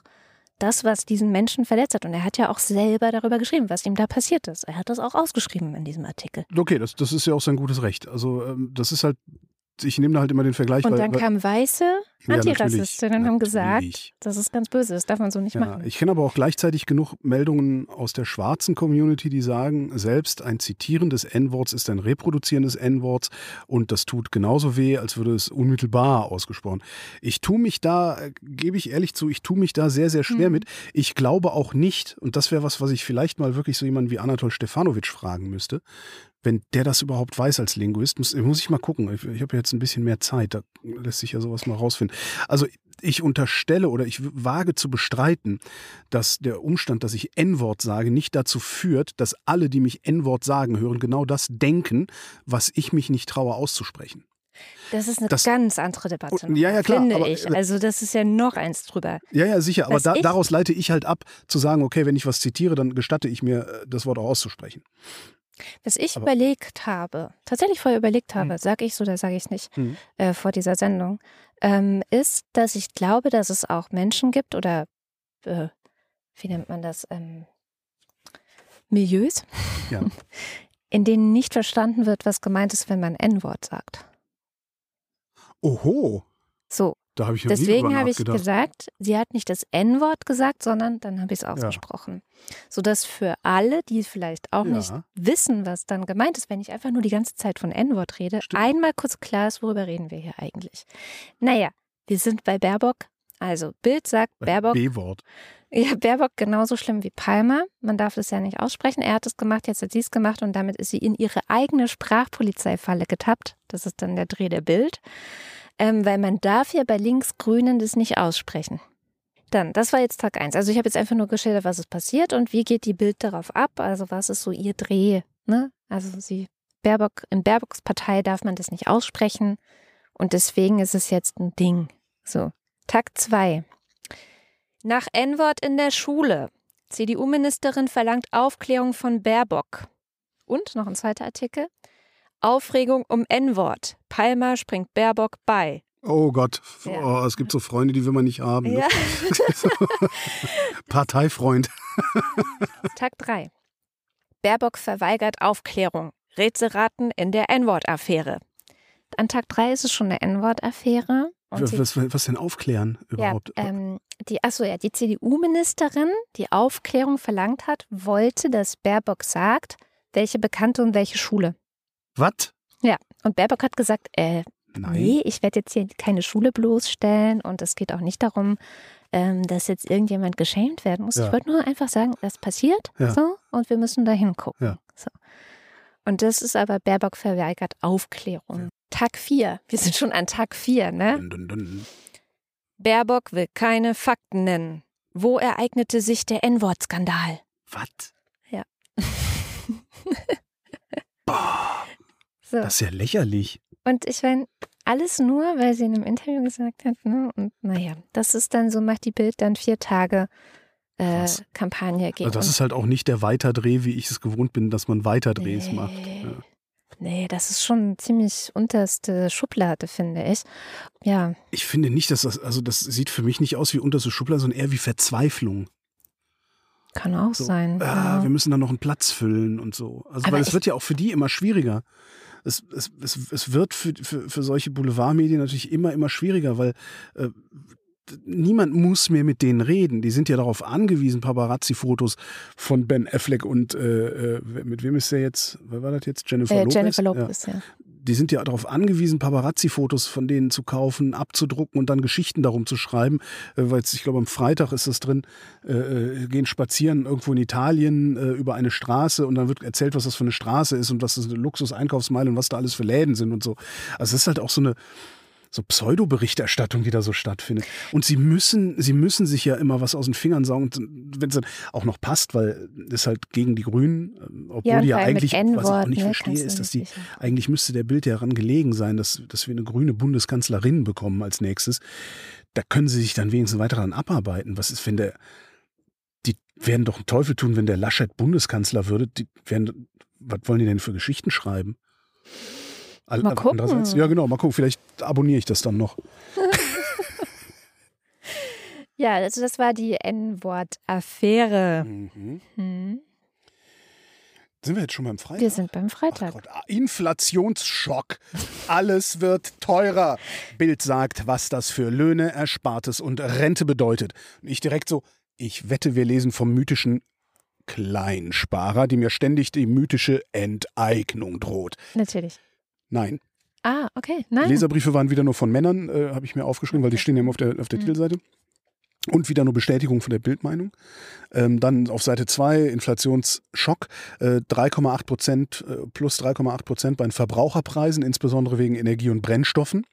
das, was diesen Menschen verletzt hat. Und er hat ja auch selber darüber geschrieben, was ihm da passiert ist. Er hat das auch ausgeschrieben in diesem Artikel. Okay, das, das ist ja auch sein gutes Recht. Also ähm, das ist halt, ich nehme da halt immer den Vergleich. Und weil, dann kamen weiße Ja, Antirassistinnen und haben gesagt, das ist ganz böse, das darf man so nicht Ja, machen. ich kenne aber auch gleichzeitig genug Meldungen aus der schwarzen Community, die sagen, selbst ein Zitieren des N-Worts ist ein Reproduzieren des N-Worts und das tut genauso weh, als würde es unmittelbar ausgesprochen. Ich tue mich da, äh, gebe ich ehrlich zu, ich tue mich da sehr, sehr schwer Mhm. mit. Ich glaube auch nicht, und das wäre was, was ich vielleicht mal wirklich so jemanden wie Anatol Stefanovic fragen müsste, wenn der das überhaupt weiß als Linguist, muss, muss ich mal gucken. Ich, ich habe jetzt ein bisschen mehr Zeit, da lässt sich ja sowas mal rausfinden. Also ich unterstelle oder ich wage zu bestreiten, dass der Umstand, dass ich N-Wort sage, nicht dazu führt, dass alle, die mich N-Wort sagen, hören, genau das denken, was ich mich nicht traue auszusprechen. Das ist eine Das- ganz andere Debatte. Ja, ja, klar, Finde aber- ich. Also das ist ja noch eins drüber. Ja, ja, sicher, aber da, daraus leite ich halt ab, zu sagen, okay, wenn ich was zitiere, dann gestatte ich mir, äh, das Wort auch auszusprechen. Was ich Aber- überlegt habe, tatsächlich vorher überlegt habe, Hm. sage ich so oder sage ich nicht, Hm. äh, vor dieser Sendung, ähm, ist, dass ich glaube, dass es auch Menschen gibt oder äh, wie nennt man das? Ähm, Milieus, Ja. in denen nicht verstanden wird, was gemeint ist, wenn man N-Wort sagt. Oho, So, da habe ich deswegen habe ich gesagt, sie hat nicht das N-Wort gesagt, sondern dann habe ich es ausgesprochen. Sodass für alle, die vielleicht auch Ja. nicht wissen, was dann gemeint ist, wenn ich einfach nur die ganze Zeit von N-Wort rede, Stimmt. einmal kurz klar ist, worüber reden wir hier eigentlich. Naja, wir sind bei Baerbock. Also Bild sagt Baerbock, B-Wort. ja, Baerbock genauso schlimm wie Palmer. Man darf das ja nicht aussprechen. Er hat es gemacht, jetzt hat sie es gemacht und damit ist sie in ihre eigene Sprachpolizeifalle getappt. Das ist dann der Dreh der Bild. Ähm, weil man darf ja bei Linksgrünen das nicht aussprechen. Dann, das war jetzt Tag eins. Also ich habe jetzt einfach nur geschildert, was ist passiert und wie geht die Bild darauf ab. Also was ist so ihr Dreh. Ne? Also sie, Baerbock, in Baerbocks Partei darf man das nicht aussprechen und deswegen ist es jetzt ein Ding. So, Tag zwei. Nach N-Wort in der Schule. CDU-Ministerin verlangt Aufklärung von Baerbock. Und noch ein zweiter Artikel. Aufregung um N-Wort. Palmer springt Baerbock bei. Oh Gott, Ja. oh, es gibt so Freunde, die will man nicht haben. Ne? Ja. Parteifreund. Tag 3. Baerbock verweigert Aufklärung. Rätselraten in der N-Wort-Affäre. An Tag 3 ist es schon eine N-Wort-Affäre. Was, was, was denn aufklären Ja, überhaupt? ähm, die, achso, ja, die CDU-Ministerin, die Aufklärung verlangt hat, wollte, dass Baerbock sagt, welche Bekannte und welche Schule. Was? Und Baerbock hat gesagt, äh, Nein. nee, ich werde jetzt hier keine Schule bloßstellen und es geht auch nicht darum, ähm, dass jetzt irgendjemand geschämt werden muss. Ja. Ich wollte nur einfach sagen, das passiert Ja. so und wir müssen da hingucken. Ja. So. Und das ist aber Baerbock verweigert Aufklärung. Tag 4. Wir sind schon an Tag 4, ne? Dun, dun, dun. Baerbock will keine Fakten nennen. Wo ereignete sich der N-Wort-Skandal? Was? Ja. Boah, So. das ist ja lächerlich. Und ich meine, alles nur, weil sie in einem Interview gesagt hat, ne? Und naja, das ist dann so, macht die Bild dann vier Tage äh. Kampagne gegen Also das ist halt auch nicht der Weiterdreh, wie ich es gewohnt bin, dass man Weiterdrehs Nee. macht. Ja. Nee, das ist schon ziemlich unterste Schublade, finde ich. Ja, Ich finde nicht, dass das, also das sieht für mich nicht aus wie unterste Schublade, sondern eher wie Verzweiflung. kann auch So, sein. ah, ja. wir müssen da noch einen Platz füllen und so. Also, Aber weil es wird ja auch für die immer schwieriger. Es, es, es, es wird für, für, für solche Boulevardmedien natürlich immer, immer schwieriger, weil äh, niemand muss mehr mit denen reden. Die sind ja darauf angewiesen, Paparazzi-Fotos von Ben Affleck und äh, äh, mit wem ist der jetzt? Wer war das jetzt? Jennifer Äh, Lopez? Jennifer Lopez, ja. Die sind ja darauf angewiesen, Paparazzi-Fotos von denen zu kaufen, abzudrucken und dann Geschichten darum zu schreiben. Äh, weil ich glaube, am Freitag ist das drin, äh, äh, gehen spazieren irgendwo in Italien äh, über eine Straße und dann wird erzählt, was das für eine Straße ist und was das eine Luxus-Einkaufsmeile und was da alles für Läden sind und so. Also es ist halt auch so eine so Pseudo-Berichterstattung, die da so stattfindet. Und sie müssen, sie müssen sich ja immer was aus den Fingern saugen, wenn es dann auch noch passt, weil es halt gegen die Grünen, ähm, obwohl Ja, die ja eigentlich, was ich auch nicht ne, verstehe, ist, dass die, eigentlich müsste der Bild ja daran gelegen sein, dass, dass wir eine grüne Bundeskanzlerin bekommen als nächstes. Da können sie sich dann wenigstens weiter daran abarbeiten. Was ist, wenn der, die werden doch einen Teufel tun, wenn der Laschet Bundeskanzler würde. Die werden, was wollen die denn für Geschichten schreiben? All- Mal gucken. andererseits- Ja, genau, mal gucken. Vielleicht abonniere ich das dann noch. Ja, also das war die N-Wort-Affäre. Mhm. Hm. Sind wir jetzt schon beim Freitag? Wir sind beim Freitag. Gott, ah, Inflationsschock. Alles wird teurer. Bild sagt, was das für Löhne, Erspartes und Rente bedeutet. Und ich direkt so, ich wette, wir lesen vom mythischen Kleinsparer, die mir ständig die mythische Enteignung droht. Natürlich. Nein, Ah, okay. Nein. Leserbriefe waren wieder nur von Männern, äh, habe ich mir aufgeschrieben, weil die stehen ja immer auf der, auf der Mhm. Titelseite. Und wieder nur Bestätigung von der Bildmeinung. Ähm, dann auf Seite 2 Inflationsschock, äh, 3,8 Prozent, äh, plus 3,8 Prozent bei den Verbraucherpreisen, insbesondere wegen Energie und Brennstoffen.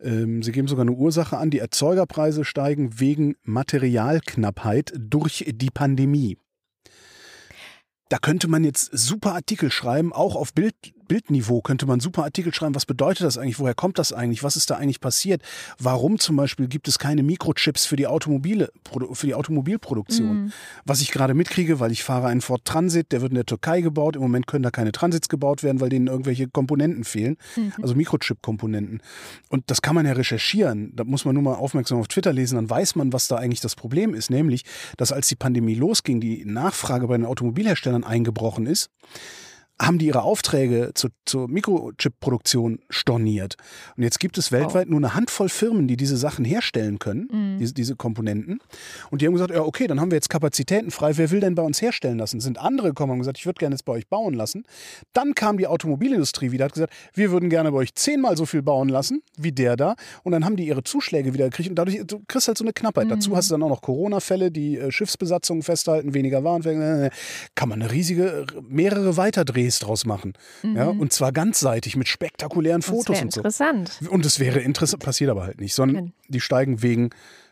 Ähm, sie geben sogar eine Ursache an, die Erzeugerpreise steigen wegen Materialknappheit durch die Pandemie. Da könnte man jetzt super Artikel schreiben, auch auf Bild, Bildniveau könnte man super Artikel schreiben. Was bedeutet das eigentlich? Woher kommt das eigentlich? Was ist da eigentlich passiert? Warum zum Beispiel gibt es keine Mikrochips für die, Automobile, für die Automobilproduktion? Mhm. Was ich gerade mitkriege, weil ich fahre einen Ford Transit, der wird in der Türkei gebaut. Im Moment können da keine Transits gebaut werden, weil denen irgendwelche Komponenten fehlen, Mhm. also Mikrochip-Komponenten. Und das kann man ja recherchieren. Da muss man nur mal aufmerksam auf Twitter lesen, dann weiß man, was da eigentlich das Problem ist. Nämlich, dass als die Pandemie losging, die Nachfrage bei den Automobilherstellern eingebrochen ist, haben die ihre Aufträge zu, zur Mikrochip-Produktion storniert. Und jetzt gibt es weltweit nur eine Handvoll Firmen, die diese Sachen herstellen können, Mhm. diese, diese Komponenten. Und die haben gesagt, ja, okay, dann haben wir jetzt Kapazitäten frei. Wer will denn bei uns herstellen lassen? Sind andere gekommen und gesagt, ich würde gerne jetzt bei euch bauen lassen. Dann kam die Automobilindustrie wieder, hat gesagt, wir würden gerne bei euch zehnmal so viel bauen lassen wie der da. Und dann haben die ihre Zuschläge wieder gekriegt und dadurch, du kriegst halt so eine Knappheit. Dazu hast du dann auch noch Corona-Fälle, die äh, Schiffsbesatzungen festhalten, weniger Waren. äh, Kann man eine riesige, mehrere Weiterdrehs draus machen. Ja, und zwar ganzseitig mit spektakulären Mhm. Fotos und so. interessant. Und es wäre interessant, passiert aber halt nicht, sondern die steigen wegen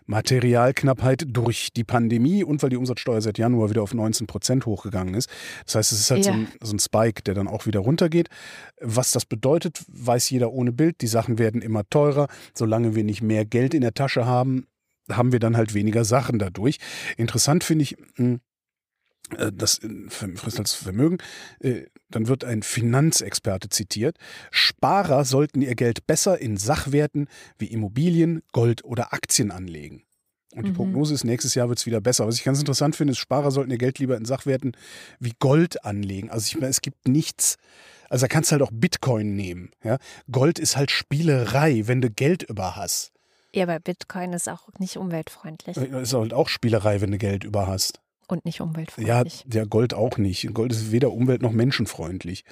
Materialknappheit durch die Pandemie und weil die Umsatzsteuer seit Januar wieder auf 19 Prozent hochgegangen ist. Das heißt, es ist halt so, Ja. ein, so ein Spike, der dann auch wieder runtergeht. Was das bedeutet, weiß jeder ohne Bild. Die Sachen werden immer teurer. Solange wir nicht mehr Geld in der Tasche haben, haben wir dann halt weniger Sachen dadurch. Interessant finde ich, mh, äh, das äh, Vermögen, äh, dann wird ein Finanzexperte zitiert. Sparer sollten ihr Geld besser in Sachwerten wie Immobilien, Gold oder Aktien anlegen. Und die Mhm. Prognose ist, nächstes Jahr wird es wieder besser. Was ich ganz interessant finde, ist, Sparer sollten ihr Geld lieber in Sachwerten wie Gold anlegen. Also ich meine, es gibt nichts, also da kannst du halt auch Bitcoin nehmen. Ja? Gold ist halt Spielerei, wenn du Geld über hast. Ja, aber Bitcoin ist auch nicht umweltfreundlich Äh, Ist halt auch Spielerei, wenn du Geld über hast. Und nicht Ja, umweltfreundlich. der Gold auch nicht. Gold ist weder umwelt- noch menschenfreundlich.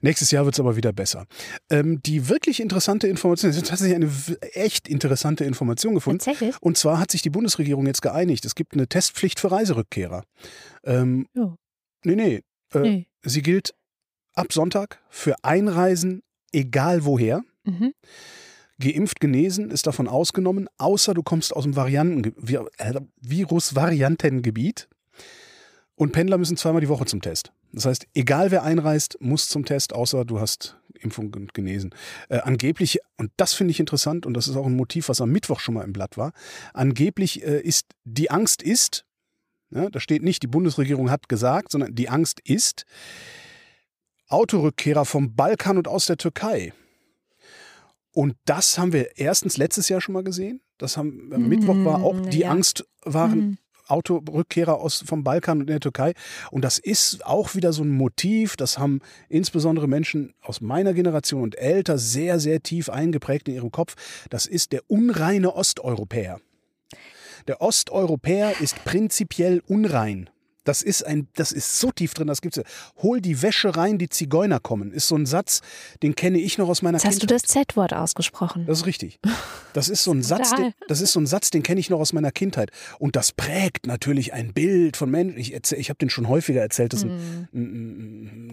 Nächstes Jahr wird es aber wieder besser. Ähm, die wirklich interessante Information, es ist tatsächlich eine echt interessante Information gefunden. Tatsächlich? Und zwar hat sich die Bundesregierung jetzt geeinigt. Es gibt eine Testpflicht für Reiserückkehrer. Ähm, Ja. nee, nee. Äh, Nee. Sie gilt ab Sonntag für Einreisen, egal woher. Mhm. Geimpft, genesen ist davon ausgenommen, außer du kommst aus dem Varianten, äh, Virus-Variantengebiet. Und Pendler müssen zweimal die Woche zum Test. Das heißt, egal wer einreist, muss zum Test, außer du hast Impfung und genesen. Äh, angeblich, und das finde ich interessant, und das ist auch ein Motiv, was am Mittwoch schon mal im Blatt war, angeblich äh, ist, die Angst ist, ja, da steht nicht, die Bundesregierung hat gesagt, sondern die Angst ist, Autorückkehrer vom Balkan und aus der Türkei. Und das haben wir erstens letztes Jahr schon mal gesehen. Das haben am Mm, Mittwoch war auch die ja. Angst waren Mhm. Autorückkehrer aus vom Balkan und der Türkei. Und das ist auch wieder so ein Motiv. Das haben insbesondere Menschen aus meiner Generation und älter sehr, sehr tief eingeprägt in ihrem Kopf. Das ist der unreine Osteuropäer. Der Osteuropäer ist prinzipiell unrein. Das ist ein, das ist so tief drin, das gibt's. ja. Hol die Wäsche rein, die Zigeuner kommen. Ist so ein Satz, den kenne ich noch aus meiner Jetzt hast du Kindheit. das Z-Wort ausgesprochen. Das ist richtig. Das ist so ein Satz, den, das ist so ein Satz, den kenne ich noch aus meiner Kindheit. Und das prägt natürlich ein Bild von Menschen. Ich, erzähl- ich habe den schon häufiger erzählt, dass ein, Mhm. ein,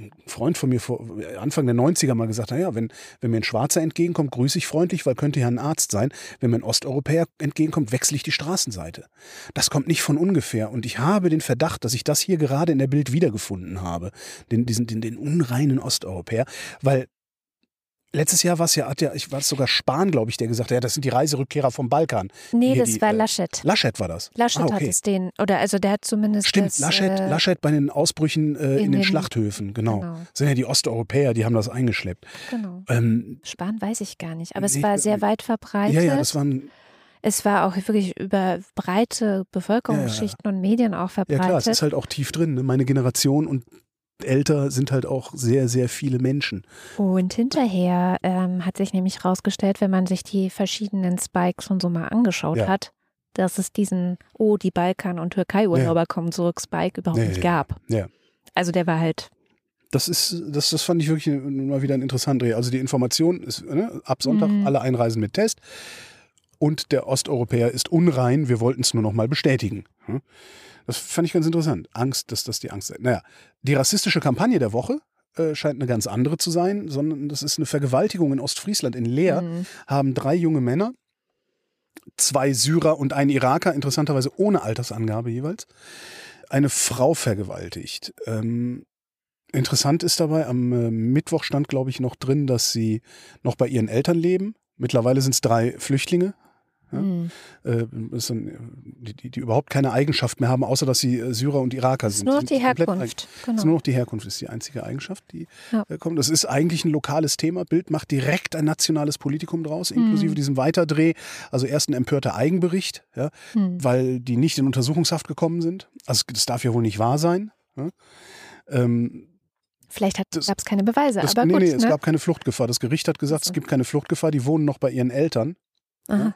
ein Freund von mir vor Anfang der 90er mal gesagt hat, naja, wenn, wenn mir ein Schwarzer entgegenkommt, grüße ich freundlich, weil könnte ja ein Arzt sein. Wenn mir ein Osteuropäer entgegenkommt, wechsle ich die Straßenseite. Das kommt nicht von ungefähr. Und ich habe den Verdacht, dass ich das hier gerade in der Bild wiedergefunden habe. Den, diesen, den, den unreinen Osteuropäer. Weil Letztes Jahr war es ja, hat ja, ich war es sogar Spahn, glaube ich, der gesagt hat, ja, das sind die Reiserückkehrer vom Balkan. Nee, Hier das die, war äh, Laschet. Laschet war das. Laschet ah, hat okay. es den, oder also der hat zumindest Stimmt, das, Laschet, äh, Laschet bei den Ausbrüchen äh, in, in den Schlachthöfen, genau. genau. Sind ja die Osteuropäer, die haben das eingeschleppt. Genau. Ähm, Spahn weiß ich gar nicht, aber es Nee, war äh, sehr weit verbreitet. ja, ja, das waren, es war auch wirklich über breite Bevölkerungsschichten und Medien auch ja verbreitet. klar, es ist halt auch tief drin. Ne? Meine Generation und älter sind halt auch sehr, sehr viele Menschen. Und hinterher ähm, hat sich nämlich rausgestellt, wenn man sich die verschiedenen Spikes und so mal angeschaut Ja. hat, dass es diesen, oh, die Balkan- und Türkei-Urlauber kommen zurück, Spike überhaupt Nee, nicht gab. Ja. Also der war halt, Das ist, das, das fand ich wirklich mal wieder ein interessanter Dreh. Also die Information ist ne, ab Sonntag Mhm. alle einreisen mit Test. Und der Osteuropäer ist unrein. Wir wollten es nur noch mal bestätigen. Hm? Das fand ich ganz interessant. Angst, dass das die Angst sei. Naja, die rassistische Kampagne der Woche äh, scheint eine ganz andere zu sein, sondern das ist eine Vergewaltigung in Ostfriesland. In Leer mh, haben drei junge Männer, zwei Syrer und ein Iraker, interessanterweise ohne Altersangabe jeweils, eine Frau vergewaltigt. Ähm, interessant ist dabei, am äh, Mittwoch stand, glaube ich, noch drin, dass sie noch bei ihren Eltern leben. Mittlerweile sind es drei Flüchtlinge, Ja. mh. äh, sind, äh, die, die, überhaupt keine Eigenschaft mehr haben, außer dass sie äh, Syrer und Iraker ist sind. nur noch die Herkunft. Das ist Genau. nur noch die Herkunft, ist die einzige Eigenschaft, die Ja. äh, kommt. Das ist eigentlich ein lokales Thema. Bild macht direkt ein nationales Politikum draus, inklusive Mhm. diesem Weiterdreh. Also erst ein empörter Eigenbericht, ja, Hm. weil die nicht in Untersuchungshaft gekommen sind. Also das darf ja wohl nicht wahr sein. Ähm, Vielleicht gab es keine Beweise, das, aber nee, gut. nee, es ne? gab keine Fluchtgefahr. Das Gericht hat gesagt, Ach so. es gibt keine Fluchtgefahr. Die wohnen noch bei ihren Eltern. Aha.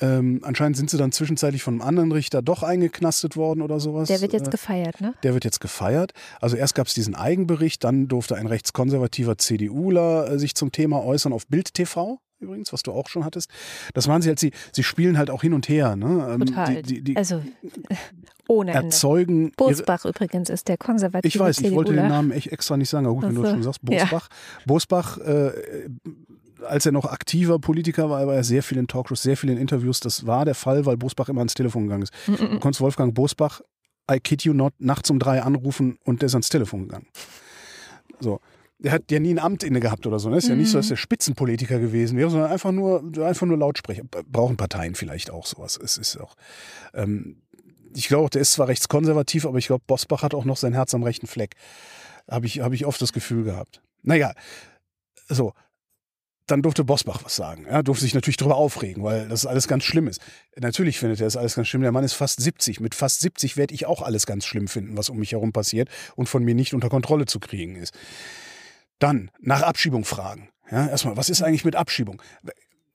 Ähm, anscheinend sind sie dann zwischenzeitlich von einem anderen Richter doch eingeknastet worden oder sowas. Der wird jetzt Äh, gefeiert, ne? Der wird jetzt gefeiert. Also erst gab es diesen Eigenbericht, dann durfte ein rechtskonservativer CDUler äh, sich zum Thema äußern auf Bild TV. Übrigens, was du auch schon hattest. Das waren sie halt, sie, sie spielen halt auch hin und her. Ne? Ähm, Total. Die, die, die Also ohne Ende. erzeugen. Bosbach übrigens ist der konservative ich weiß, ich wollte den CDUler. Namen echt extra nicht sagen, aber gut, wenn du das schon sagst, Ja. Bosbach. Bosbach, äh, als er noch aktiver Politiker war, war er sehr viel in Talkshows, sehr viel in Interviews. Das war der Fall, weil Bosbach immer ans Telefon gegangen ist. Mm, Du konntest Wolfgang Bosbach, I kid you not, nachts um drei anrufen und der ist ans Telefon gegangen. So. Der hat ja nie ein Amt inne gehabt oder so. Ne? Ist ja nicht so, dass der Spitzenpolitiker gewesen wäre, sondern einfach nur, einfach nur Lautsprecher. Brauchen Parteien vielleicht auch sowas. Es ist auch. Ähm, ich glaube, der ist zwar rechtskonservativ, aber ich glaube, Bosbach hat auch noch sein Herz am rechten Fleck. Habe ich, hab ich oft das Gefühl gehabt. Naja, so. Dann durfte Bosbach was sagen. Er durfte sich natürlich darüber aufregen, weil das alles ganz schlimm ist. Natürlich findet er das alles ganz schlimm. Der Mann ist fast 70. Mit fast 70 werde ich auch alles ganz schlimm finden, was um mich herum passiert und von mir nicht unter Kontrolle zu kriegen ist. Dann nach Abschiebung fragen. Ja, erstmal, was ist eigentlich mit Abschiebung?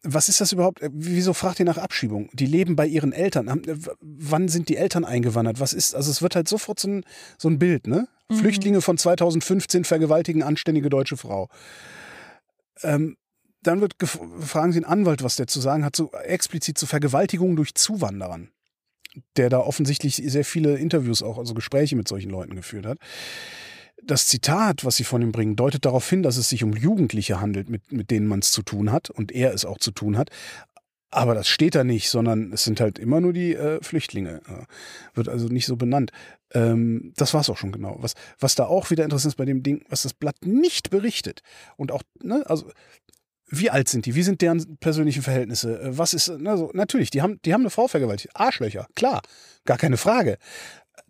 Was ist das überhaupt? Wieso fragt ihr nach Abschiebung? Die leben bei ihren Eltern. W- Wann sind die Eltern eingewandert? Was ist, also es wird halt sofort so ein, so ein Bild, ne? Mhm. Flüchtlinge von 2015 vergewaltigen anständige deutsche Frau. Ähm, dann wird fragen Sie einen Anwalt, was der zu sagen hat, so explizit zu Vergewaltigungen durch Zuwanderern, der da offensichtlich sehr viele Interviews auch, also Gespräche mit solchen Leuten geführt hat. Das Zitat, was sie von ihm bringen, deutet darauf hin, dass es sich um Jugendliche handelt, mit, mit denen man es zu tun hat und er es auch zu tun hat. Aber das steht da nicht, sondern es sind halt immer nur die äh, Flüchtlinge. Äh, wird also nicht so benannt. Ähm, das war's auch schon genau. Was, was da auch wieder interessant ist bei dem Ding, was das Blatt nicht berichtet und auch, ne, also wie alt sind die? Wie sind deren persönlichen Verhältnisse? Äh, Was ist, ne, so, natürlich, die haben, die haben eine Frau vergewaltigt. Arschlöcher, klar, gar keine Frage.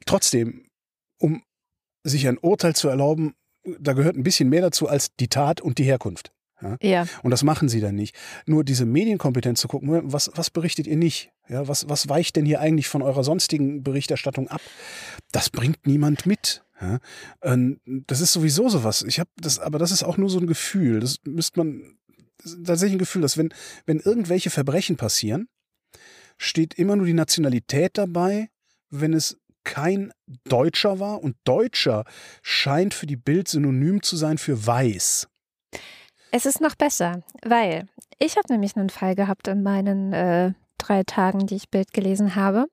Trotzdem, um sich ein Urteil zu erlauben, da gehört ein bisschen mehr dazu als die Tat und die Herkunft. Ja, Und das machen sie dann nicht. Nur diese Medienkompetenz zu gucken, was, was berichtet ihr nicht? Ja, was, was weicht denn hier eigentlich von eurer sonstigen Berichterstattung ab? Das bringt niemand mit. Ja, ähm, das ist sowieso sowas. Ich habe das, aber das ist auch nur so ein Gefühl. Das müsste man tatsächlich ein Gefühl, dass wenn, wenn irgendwelche Verbrechen passieren, steht immer nur die Nationalität dabei, wenn es kein Deutscher war. Und Deutscher scheint für die Bild synonym zu sein für weiß. Es ist noch besser, weil ich habe nämlich einen Fall gehabt in meinen äh, drei Tagen, die ich Bild gelesen habe,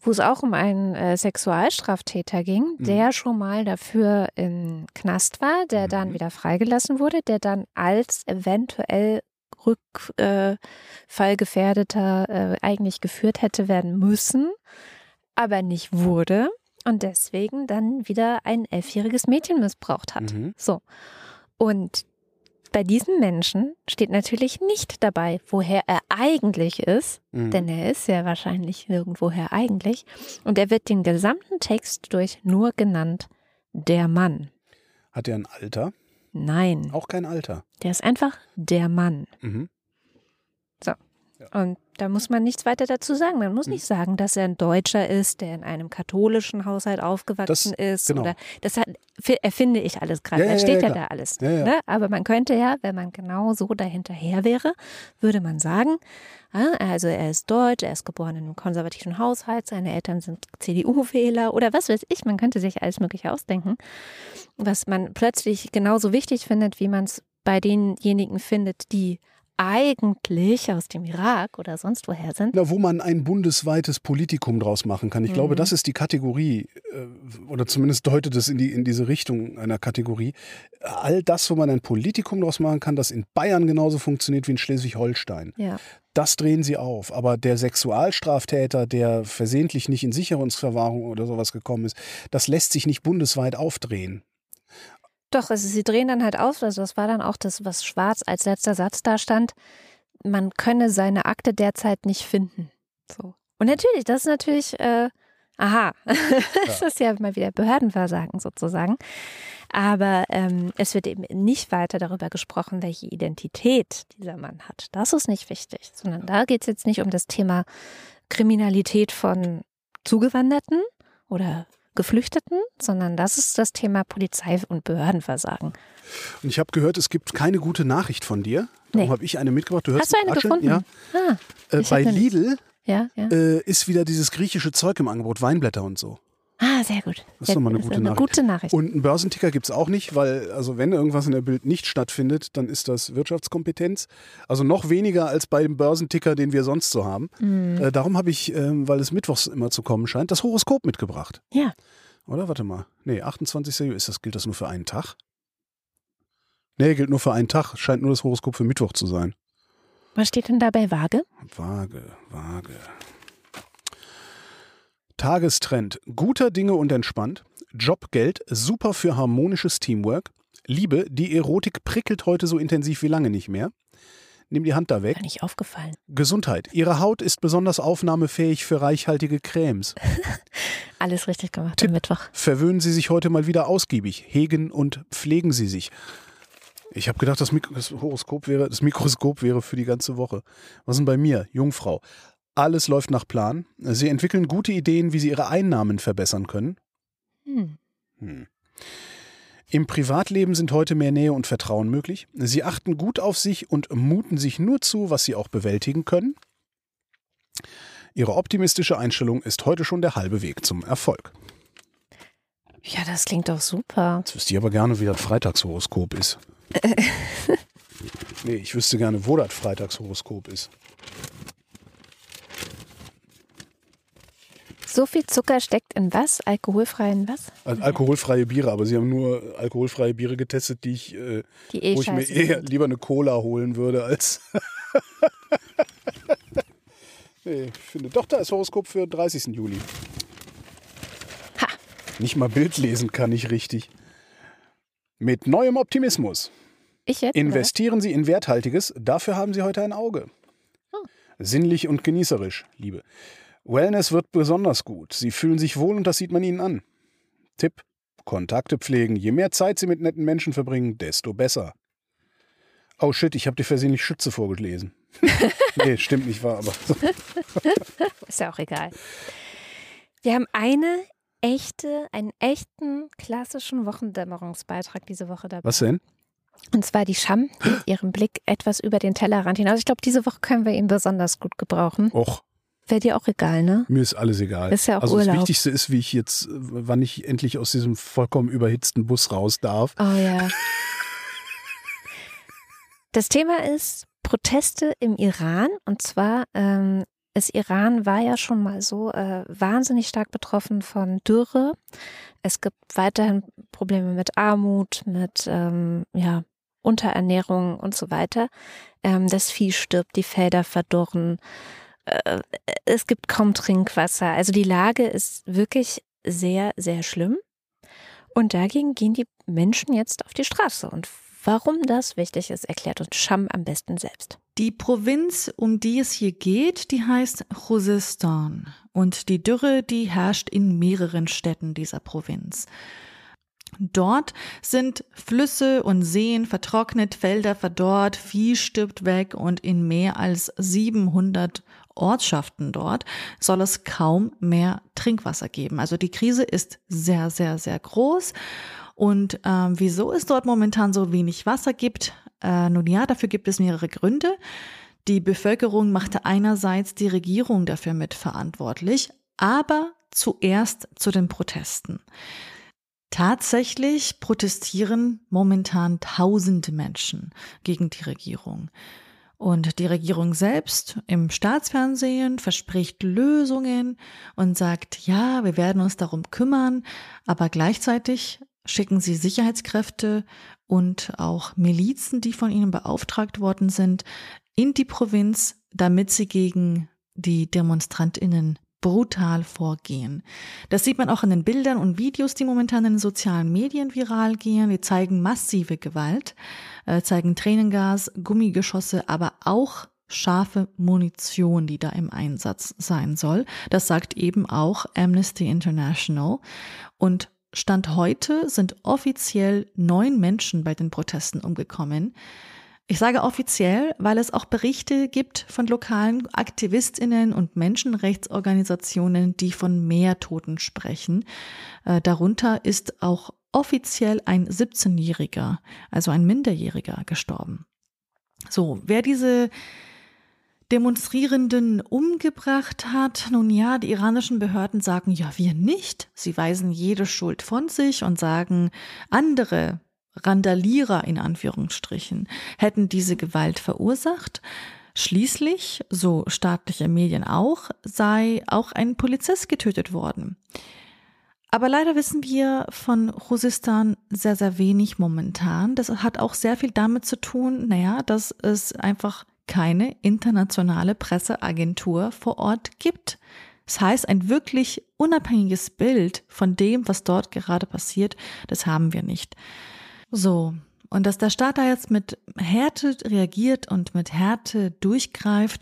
wo es auch um einen äh, Sexualstraftäter ging, Mhm. der schon mal dafür im Knast war, der dann Mhm. wieder freigelassen wurde, der dann als eventuell Rückfallgefährdeter äh, eigentlich geführt hätte werden müssen, aber nicht wurde und deswegen dann wieder ein elfjähriges Mädchen missbraucht hat. Mhm. So. Und bei diesem Menschen steht natürlich nicht dabei, woher er eigentlich ist, Mhm. denn er ist ja wahrscheinlich irgendwoher eigentlich. Und er wird den gesamten Text durch nur genannt der Mann. Hat er ein Alter? Nein, Auch kein Alter. der ist einfach der Mann. Mhm. Und da muss man nichts weiter dazu sagen. Man muss Mhm. nicht sagen, dass er ein Deutscher ist, der in einem katholischen Haushalt aufgewachsen ist. genau. Oder das hat, fi- erfinde ich alles gerade. Ja, da steht ja, ja, da alles. Ne? Aber man könnte ja, wenn man genau so dahinterher wäre, würde man sagen, ah, also er ist deutsch, er ist geboren in einem konservativen Haushalt, seine Eltern sind CDU-Wähler oder was weiß ich. Man könnte sich alles Mögliche ausdenken, was man plötzlich genauso wichtig findet, wie man es bei denjenigen findet, die eigentlich aus dem Irak oder sonst woher sind. Na, wo man ein bundesweites Politikum draus machen kann. Ich Mhm. glaube, das ist die Kategorie, äh, oder zumindest deutet es in, die, in diese Richtung einer Kategorie. All das, wo man ein Politikum draus machen kann, das in Bayern genauso funktioniert wie in Schleswig-Holstein. Ja. Das drehen sie auf. Aber der Sexualstraftäter, der versehentlich nicht in Sicherungsverwahrung oder sowas gekommen ist, das lässt sich nicht bundesweit aufdrehen. Doch, also sie drehen dann halt aus, also das war dann auch das, was schwarz als letzter Satz da stand. Man könne seine Akte derzeit nicht finden. So. Und natürlich, das ist natürlich, äh, aha, das ist ja mal wieder Behördenversagen sozusagen. Aber ähm, es wird eben nicht weiter darüber gesprochen, welche Identität dieser Mann hat. Das ist nicht wichtig, sondern da geht es jetzt nicht um das Thema Kriminalität von Zugewanderten oder Geflüchteten, sondern das ist das Thema Polizei und Behördenversagen. Und ich habe gehört, es gibt keine gute Nachricht von dir. Darum Nee. habe ich eine mitgebracht. Du hörst Hast du eine Rascheln? gefunden? Ja. Ah, Äh, bei. Lidl ja, ja. äh, ist wieder dieses griechische Zeug im Angebot, Weinblätter und so. Ah, sehr gut. Das ist Sehr doch mal eine gut. gute eine Nachricht. gute Nachricht. Und einen Börsenticker gibt es auch nicht, weil, also wenn irgendwas in der Bild nicht stattfindet, dann ist das Wirtschaftskompetenz. Also noch weniger als bei dem Börsenticker, den wir sonst so haben. Mhm. Äh, darum habe ich, ähm, weil es mittwochs immer zu kommen scheint, das Horoskop mitgebracht. Ja. Oder? Warte mal. Nee, 28. Juli, ist das, gilt das nur für einen Tag? Nee, gilt nur für einen Tag. Scheint nur das Horoskop für Mittwoch zu sein. Was steht denn da bei Waage? Waage, Waage. Tagestrend. Guter Dinge und entspannt. Job, Geld, super für harmonisches Teamwork. Liebe, die Erotik prickelt heute so intensiv wie lange nicht mehr. Nimm die Hand da weg. Gar nicht aufgefallen. Gesundheit. Ihre Haut ist besonders aufnahmefähig für reichhaltige Cremes. Alles richtig gemacht Tipp. am Mittwoch. Verwöhnen Sie sich heute mal wieder ausgiebig. Hegen und pflegen Sie sich. Ich habe gedacht, das, Mik das Horoskop wäre, das Mikroskop wäre für die ganze Woche. Was ist denn bei mir? Jungfrau. Alles läuft nach Plan. Sie entwickeln gute Ideen, wie Sie Ihre Einnahmen verbessern können. Hm. Hm. Im Privatleben sind heute mehr Nähe und Vertrauen möglich. Sie achten gut auf sich und muten sich nur zu, was Sie auch bewältigen können. Ihre optimistische Einstellung ist heute schon der halbe Weg zum Erfolg. Ja, das klingt doch super. Jetzt wüsste ich aber gerne, wie das Freitagshoroskop ist. nee, ich wüsste gerne, wo das Freitagshoroskop ist. So viel Zucker steckt in was? Alkoholfreien was? Also alkoholfreie Biere, aber sie haben nur alkoholfreie Biere getestet, die ich, äh, Die eh wo ich mir eher sind. lieber eine Cola holen würde als. nee, ich finde. Doch, da ist Horoskop für 30. Juli. Ha. Nicht mal Bild lesen kann ich richtig. Mit neuem Optimismus. Ich jetzt? oder? Investieren Sie in Werthaltiges, dafür haben Sie heute ein Auge. Oh. Sinnlich und genießerisch, Liebe. Wellness wird besonders gut. Sie fühlen sich wohl und das sieht man Ihnen an. Tipp: Kontakte pflegen. Je mehr Zeit Sie mit netten Menschen verbringen, desto besser. Oh shit, ich habe dir versehentlich Schütze vorgelesen. nee, stimmt nicht wahr, aber Ist ja auch egal. Wir haben eine echte, einen echten klassischen Wochendämmerungsbeitrag diese Woche dabei. was denn? Und zwar die Scham mit ihrem Blick etwas über den Tellerrand hinaus. Ich glaube, diese Woche können wir ihn besonders gut gebrauchen. Och, Wäre dir auch egal, ne? Mir ist alles egal. Ist ja auch also Urlaub. das Wichtigste ist, wie ich jetzt, wann ich endlich aus diesem vollkommen überhitzten Bus raus darf. Oh ja. Das Thema ist Proteste im Iran. Und zwar, ähm, das Iran war ja schon mal so äh, wahnsinnig stark betroffen von Dürre. Es gibt weiterhin Probleme mit Armut, mit ähm, ja, Unterernährung und so weiter. Ähm, das Vieh stirbt, die Felder verdorren. Äh, es gibt kaum Trinkwasser. Also die Lage ist wirklich sehr, sehr schlimm. Und dagegen gehen die Menschen jetzt auf die Straße. Und warum das wichtig ist, erklärt uns Scham am besten selbst. Die Provinz, um die es hier geht, die heißt Khuzestan. Und die Dürre, die herrscht in mehreren Städten dieser Provinz. Dort sind Flüsse und Seen vertrocknet, Felder verdorrt, Vieh stirbt weg und in mehr als 700 Ortschaften dort soll es kaum mehr Trinkwasser geben. Also die Krise ist sehr, sehr, sehr groß. Und ähm, wieso es dort momentan so wenig Wasser gibt, äh, nun ja, dafür gibt es mehrere Gründe. Die Bevölkerung machte einerseits die Regierung dafür mitverantwortlich, aber zuerst zu den Protesten. Tatsächlich protestieren momentan tausende Menschen gegen die Regierung. Und die Regierung selbst im Staatsfernsehen verspricht Lösungen und sagt, ja, wir werden uns darum kümmern, aber gleichzeitig schicken sie Sicherheitskräfte und auch Milizen, die von ihnen beauftragt worden sind, in die Provinz, damit sie gegen die Demonstrantinnen brutal vorgehen. Das sieht man auch in den Bildern und Videos, die momentan in den sozialen Medien viral gehen. Die zeigen massive Gewalt, äh, zeigen Tränengas, Gummigeschosse, aber auch scharfe Munition, die da im Einsatz sein soll. Das sagt eben auch Amnesty International. Und Stand heute sind offiziell neun Menschen bei den Protesten umgekommen. Ich sage offiziell, weil es auch Berichte gibt von lokalen Aktivistinnen und Menschenrechtsorganisationen, die von mehr Toten sprechen. Äh, darunter ist auch offiziell ein 17-Jähriger, also ein Minderjähriger, gestorben. So, wer diese Demonstrierenden umgebracht hat. Nun ja, die iranischen Behörden sagen ja, wir nicht. Sie weisen jede Schuld von sich und sagen, andere Randalierer in Anführungsstrichen hätten diese Gewalt verursacht. Schließlich, so staatliche Medien auch, sei auch ein Polizist getötet worden. Aber leider wissen wir von Khuzestan sehr, sehr wenig momentan. Das hat auch sehr viel damit zu tun, naja, dass es einfach keine internationale Presseagentur vor Ort gibt. Das heißt, ein wirklich unabhängiges Bild von dem, was dort gerade passiert, das haben wir nicht. So, und dass der Staat da jetzt mit Härte reagiert und mit Härte durchgreift,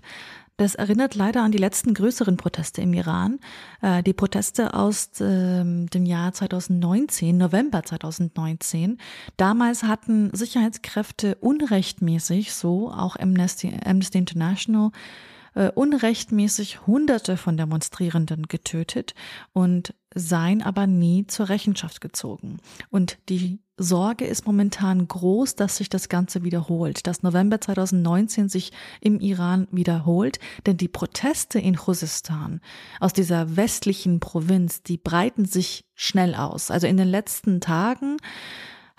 das erinnert leider an die letzten größeren Proteste im Iran. Äh, die Proteste aus ähm, dem Jahr 2019, November 2019. Damals hatten Sicherheitskräfte unrechtmäßig, so auch Amnesty, Amnesty International, äh, unrechtmäßig Hunderte von Demonstrierenden getötet und seien aber nie zur Rechenschaft gezogen. Und die Sorge ist momentan groß, dass sich das Ganze wiederholt, dass November 2019 sich im Iran wiederholt, denn die Proteste in Khuzestan aus dieser westlichen Provinz, die breiten sich schnell aus. Also in den letzten Tagen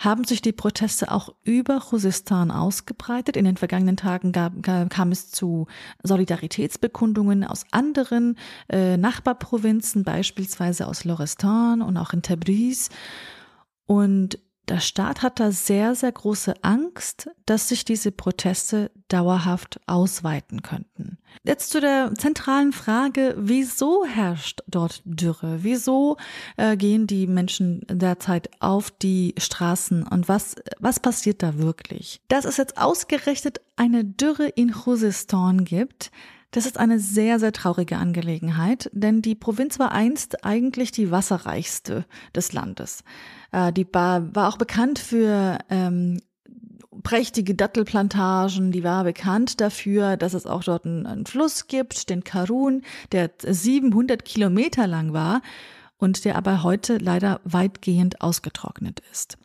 haben sich die Proteste auch über Khuzestan ausgebreitet. In den vergangenen Tagen gab, kam es zu Solidaritätsbekundungen aus anderen äh, Nachbarprovinzen, beispielsweise aus Lorestan und auch in Tabriz. Und der Staat hat da sehr, sehr große Angst, dass sich diese Proteste dauerhaft ausweiten könnten. Jetzt zu der zentralen Frage, wieso herrscht dort Dürre? Wieso äh, gehen die Menschen derzeit auf die Straßen und was, was passiert da wirklich? Dass es jetzt ausgerechnet eine Dürre in Khuzestan gibt, das ist eine sehr, sehr traurige Angelegenheit, denn die Provinz war einst eigentlich die wasserreichste des Landes. Äh, die war, war auch bekannt für ähm, prächtige Dattelplantagen, die war bekannt dafür, dass es auch dort einen, einen Fluss gibt, den Karun, der 700 Kilometer lang war und der aber heute leider weitgehend ausgetrocknet ist.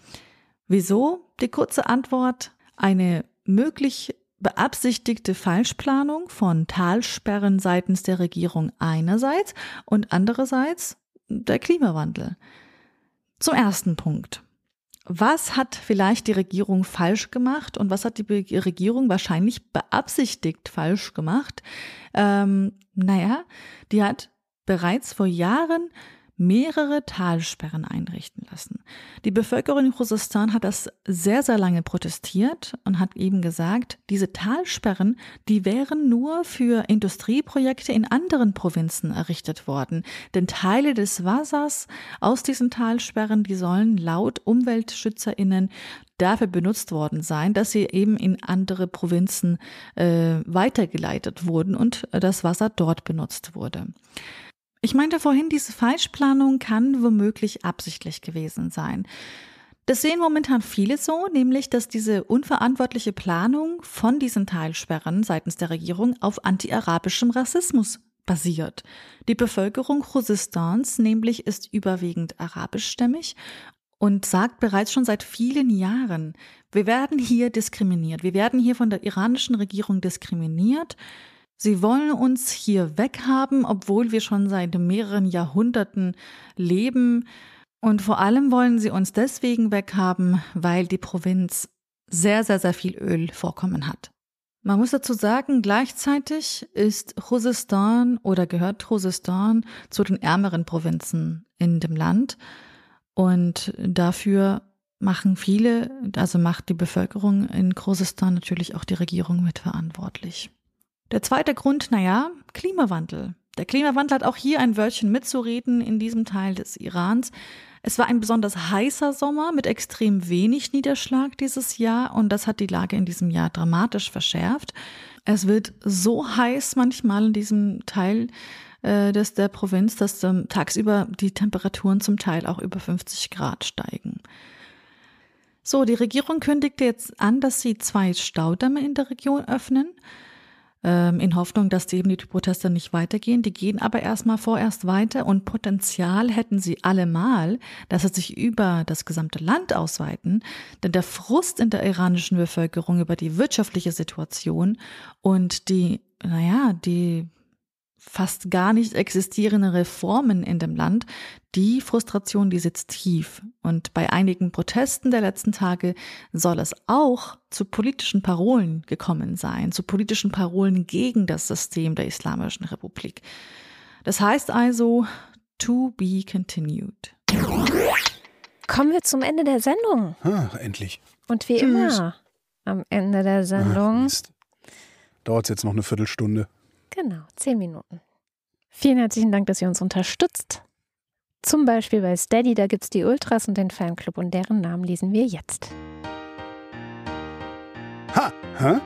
Wieso? Die kurze Antwort, eine möglich beabsichtigte Falschplanung von Talsperren seitens der Regierung einerseits und andererseits der Klimawandel. Zum ersten Punkt. Was hat vielleicht die Regierung falsch gemacht und was hat die Regierung wahrscheinlich beabsichtigt falsch gemacht? Ähm, naja, die hat bereits vor Jahren mehrere Talsperren einrichten lassen. Die Bevölkerung in Khuzestan hat das sehr, sehr lange protestiert und hat eben gesagt, diese Talsperren, die wären nur für Industrieprojekte in anderen Provinzen errichtet worden. Denn Teile des Wassers aus diesen Talsperren, die sollen laut UmweltschützerInnen dafür benutzt worden sein, dass sie eben in andere Provinzen äh, weitergeleitet wurden und das Wasser dort benutzt wurde. Ich meinte vorhin, diese Falschplanung kann womöglich absichtlich gewesen sein. Das sehen momentan viele so, nämlich dass diese unverantwortliche Planung von diesen Teilsperren seitens der Regierung auf anti-arabischem Rassismus basiert. Die Bevölkerung Khuzestans nämlich ist überwiegend arabischstämmig und sagt bereits schon seit vielen Jahren, wir werden hier diskriminiert, wir werden hier von der iranischen Regierung diskriminiert Sie wollen uns hier weghaben, obwohl wir schon seit mehreren Jahrhunderten leben. Und vor allem wollen sie uns deswegen weghaben, weil die Provinz sehr, sehr, sehr viel Ölvorkommen hat. Man muss dazu sagen, gleichzeitig ist Khuzestan oder gehört Khuzestan zu den ärmeren Provinzen in dem Land. Und dafür machen viele, also macht die Bevölkerung in Khuzestan natürlich auch die Regierung mitverantwortlich. Der zweite Grund, naja, Klimawandel. Der Klimawandel hat auch hier ein Wörtchen mitzureden in diesem Teil des Irans. Es war ein besonders heißer Sommer mit extrem wenig Niederschlag dieses Jahr und das hat die Lage in diesem Jahr dramatisch verschärft. Es wird so heiß manchmal in diesem Teil äh, des, der Provinz, dass ähm, tagsüber die Temperaturen zum Teil auch über 50 Grad steigen. So, die Regierung kündigte jetzt an, dass sie zwei Staudämme in der Region öffnen in Hoffnung, dass eben die Proteste nicht weitergehen. Die gehen aber erstmal vorerst weiter und Potenzial hätten sie allemal, dass sie sich über das gesamte Land ausweiten. Denn der Frust in der iranischen Bevölkerung über die wirtschaftliche Situation und die, naja, die fast gar nicht existierende Reformen in dem Land, die Frustration, die sitzt tief. Und bei einigen Protesten der letzten Tage soll es auch zu politischen Parolen gekommen sein, zu politischen Parolen gegen das System der Islamischen Republik. Das heißt also, to be continued. Kommen wir zum Ende der Sendung. Ah, endlich. Und wie Tschüss. immer am Ende der Sendung. Dauert es jetzt noch eine Viertelstunde. Genau, zehn Minuten. Vielen herzlichen Dank, dass ihr uns unterstützt. Zum Beispiel bei Steady, da gibt es die Ultras und den Fanclub und deren Namen lesen wir jetzt. Ha! Hä?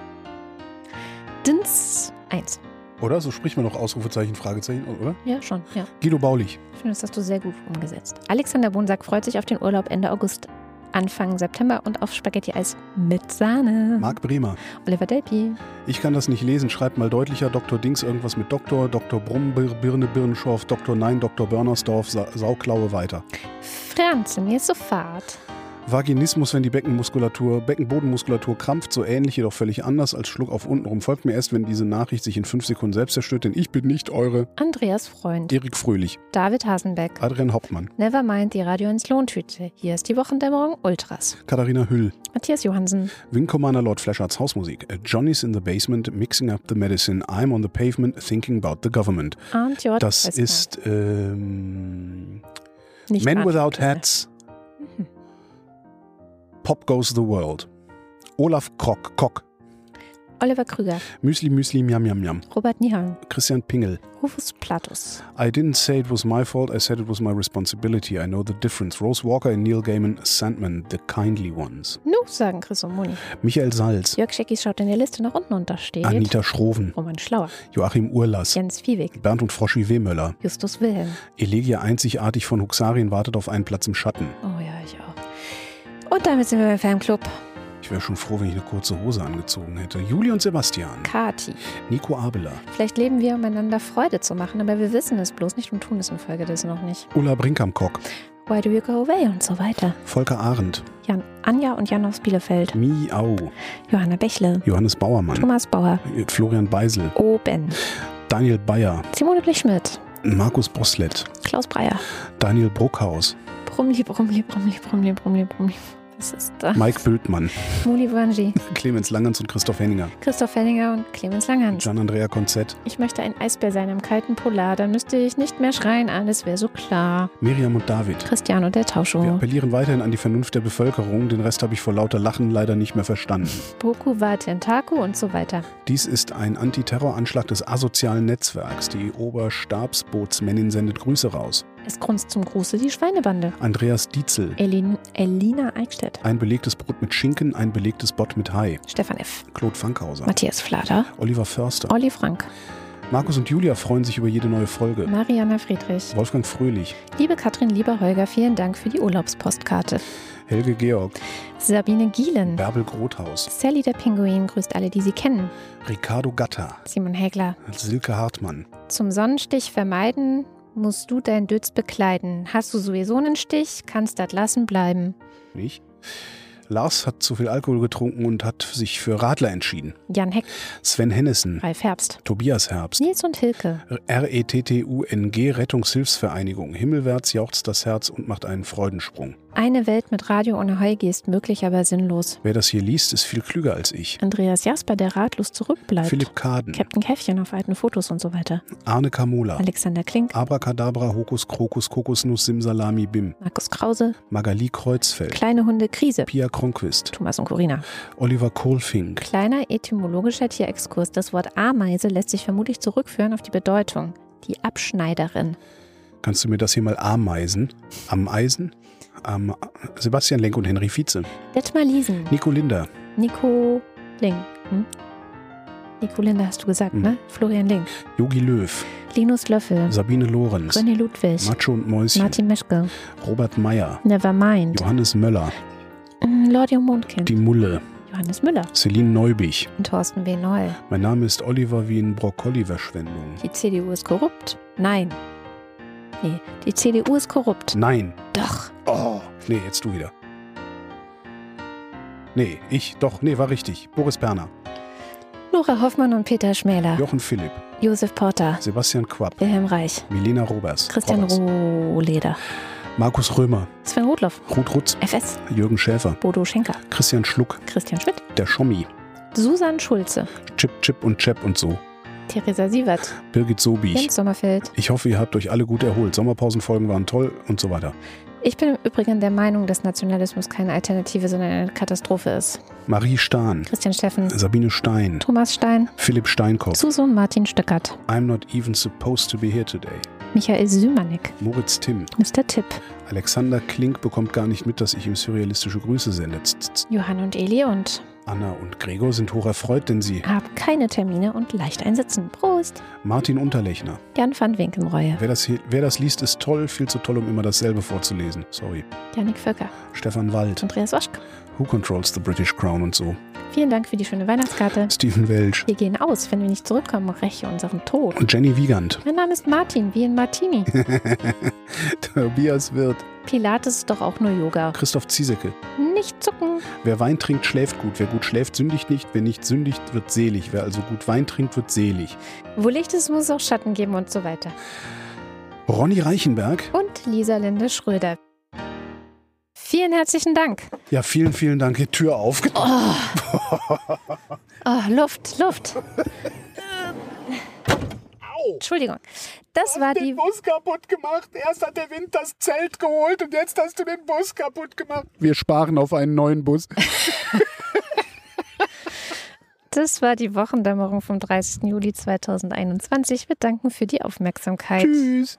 Dins 1. Oder? So spricht man noch Ausrufezeichen, Fragezeichen, oder? Ja, schon, ja. Guido Baulich. Ich finde, das hast du sehr gut umgesetzt. Alexander Bonsack freut sich auf den Urlaub Ende August. Anfang September und auf Spaghetti-Eis mit Sahne. Marc Bremer. Oliver Delpi. Ich kann das nicht lesen. Schreibt mal deutlicher. Dr. Dings irgendwas mit Doktor. Dr. Brumm, Birne, Birnenschorf. Dr. Nein, Dr. Börnersdorf. Sa Sauklaue weiter. Franz, mir sofort. Vaginismus, wenn die Beckenmuskulatur, Beckenbodenmuskulatur krampft, so ähnlich, jedoch völlig anders als Schluck auf untenrum. Folgt mir erst, wenn diese Nachricht sich in fünf Sekunden selbst zerstört, denn ich bin nicht eure. Andreas Freund. Erik Fröhlich. David Hasenbeck. Adrian Hauptmann. Nevermind, die Radio ins Lohntüte. Hier ist die Wochendämmerung Ultras. Katharina Hüll. Matthias Johansen. Wing Commander Lord Flashards Hausmusik. Johnny's in the basement, mixing up the medicine. I'm on the pavement, thinking about the government. Und J. Das ist ähm, Nicht Men Arsch, Without. Hats. Pop Goes the World. Olaf Krock, Kock. Oliver Krüger. Müsli, Müsli, Miam, Miam, Miam. Robert Nihang. Christian Pingel. Rufus Platus. I didn't say it was my fault, I said it was my responsibility. I know the difference. Rose Walker and Neil Gaiman, Sandman, the kindly ones. Nu, sagen Chris und Moni. Michael Salz. Jörg Scheckis schaut in der Liste nach unten und da steht Anita Schroven. Roman Schlauer. Joachim Urlass. Jens Viehweg. Bernd und Froschi Wehmöller. Justus Wilhelm. Elegia einzigartig von Huxarien wartet auf einen Platz im Schatten. Oh ja, ich auch. Und damit sind wir beim Fanclub. Ich wäre schon froh, wenn ich eine kurze Hose angezogen hätte. Juli und Sebastian. Kati. Nico Abela. Vielleicht leben wir, um einander Freude zu machen, aber wir wissen es bloß nicht und tun es infolgedessen noch nicht. Ulla Brinkamkock. Why do you go away und so weiter. Volker Arendt. Jan Anja und Jan aus Bielefeld, Miau. Johanna Bächle, Johannes Bauermann. Thomas Bauer, Florian Beisel. Oben, Daniel Bayer. Simone Blechschmidt, Markus Boslett. Klaus Breyer, Daniel Bruckhaus. Brumli, Brumli, Brumli, Brumli, Brumli, Brumli. Was ist da? Mike Bültmann. Muli Wanji, Clemens Langens und Christoph Henninger. Christoph Henninger und Clemens Langhans. Gian-Andrea Konzett. Ich möchte ein Eisbär sein im kalten Polar, dann müsste ich nicht mehr schreien, alles wäre so klar. Miriam und David. Cristiano der Wir Tauscho, appellieren weiterhin an die Vernunft der Bevölkerung. Den Rest habe ich vor lauter Lachen leider nicht mehr verstanden. Boku wa Tentaku und so weiter. Dies ist ein Antiterroranschlag des asozialen Netzwerks. Die Oberstabsbootsmännin sendet Grüße raus. Es grunzt zum Gruße die Schweinebande. Andreas Dietzel. Elin, Elina Eickstedt, Ein belegtes Brot mit Schinken, ein belegtes Bott mit Hai. Stefan F., Claude Fankhauser. Matthias Flader, Oliver Förster. Olli Frank, Markus und Julia freuen sich über jede neue Folge. Mariana Friedrich. Wolfgang Fröhlich. Liebe Katrin, lieber Holger, vielen Dank für die Urlaubspostkarte. Helge Georg. Sabine Gielen. Bärbel Grothaus. Sally der Pinguin grüßt alle, die sie kennen. Ricardo Gatter. Simon Hägler. Silke Hartmann. Zum Sonnenstich vermeiden musst du dein Dötz bekleiden. Hast du sowieso einen Stich, kannst das lassen bleiben. Ich. Lars hat zu viel Alkohol getrunken und hat sich für Radler entschieden. Jan Heck, Sven Hennissen. Ralf Herbst, Tobias Herbst. Nils und Hilke, RETTUNG Rettungshilfsvereinigung. Himmelwärts jauchzt das Herz und macht einen Freudensprung. Eine Welt mit Radio ohne Heugi ist möglich, aber sinnlos. Wer das hier liest, ist viel klüger als ich. Andreas Jasper, der ratlos zurückbleibt. Philipp Kaden. Captain Käffchen auf alten Fotos und so weiter. Arne Kamola. Alexander Klink, Abracadabra, Hokus Krokus, Kokosnuss, Simsalami, Bim. Markus Krause, Magali Kreuzfeld. kleine Hunde Krise, Pia Kronquist. Thomas und Corina. Oliver Kohlfink. Kleiner etymologischer Tierexkurs. Das Wort Ameise lässt sich vermutlich zurückführen auf die Bedeutung. Die Abschneiderin. Kannst du mir das hier mal ameisen? Am Eisen? Am Sebastian Lenk und Henry Vize. Detmar Liesen. Nico Linder. Nico Ling. Hm? Nico Linde hast du gesagt, Hm. ne? Florian Ling. Yogi Löw. Linus Löffel. Sabine Lorenz. René Ludwig. Macho und Mäuschen. Martin Meschke. Robert Meyer. Nevermind. Johannes Möller. Mm, Lordio Mondkind. Die Mulle. Johannes Müller. Celine Neubich. Und Thorsten W. Noll. Mein Name ist Oliver wie in Brokkoli-Verschwendung. Die CDU ist korrupt? Nein. Nee, die CDU ist korrupt. Nein. Doch. Oh. Nee, jetzt du wieder. Nee, ich, doch, nee, war richtig. Boris Perner. Nora Hoffmann und Peter Schmäler. Jochen Philipp. Josef Porter. Sebastian Quapp. Wilhelm Reich. Milena Robers. Christian Roberts. Rohleder. Markus Römer. Sven Rudloff. Ruth Rutz. FS. Jürgen Schäfer. Bodo Schenker. Christian Schluck. Christian Schmidt. Der Schommi. Susan Schulze. Chip, Chip und Chap und so. Theresa Sievert. Birgit Sobich. Jens Sommerfeld. Ich hoffe, ihr habt euch alle gut erholt. Sommerpausenfolgen waren toll und so weiter. Ich bin im Übrigen der Meinung, dass Nationalismus keine Alternative, sondern eine Katastrophe ist. Marie Stahn. Christian Steffen. Sabine Stein. Thomas Stein. Philipp Steinkopf. Susan Martin Stöckert. I'm not even supposed to be here today. Michael Sümanek. Moritz Timm. Mr. Tipp. Alexander Klink bekommt gar nicht mit, dass ich ihm surrealistische Grüße sende. Johann und Eli und Anna und Gregor sind hoch erfreut, denn sie. haben keine Termine und leicht einsitzen. Prost. Martin Unterlechner. Jan van Winkenreue. Wer das, hier, wer das liest, ist toll, viel zu toll, um immer dasselbe vorzulesen. Sorry. Janik Vöcker. Stefan Wald. Andreas Waschk. Who controls the British Crown und so. Vielen Dank für die schöne Weihnachtskarte. Stephen Welch. Wir gehen aus, wenn wir nicht zurückkommen, räche unseren Tod. Und Jenny Wiegand. Mein Name ist Martin, wie in Martini. Tobias Wirth. Pilates ist doch auch nur Yoga. Christoph Ziesecke. Nicht zucken. Wer Wein trinkt, schläft gut. Wer gut schläft, sündigt nicht. Wer nicht sündigt, wird selig. Wer also gut Wein trinkt, wird selig. Wo Licht ist, muss es auch Schatten geben und so weiter. Ronny Reichenberg. Und Lisa Linde Schröder. Vielen herzlichen Dank. Ja, vielen, vielen Dank. Die Tür auf. Oh, oh Luft, Luft. Entschuldigung. Das war die. Bus kaputt gemacht. Erst hat der Wind das Zelt geholt und jetzt hast du den Bus kaputt gemacht. Wir sparen auf einen neuen Bus. Das war die Wochendämmerung vom 30. Juli 2021. Wir danken für die Aufmerksamkeit. Tschüss.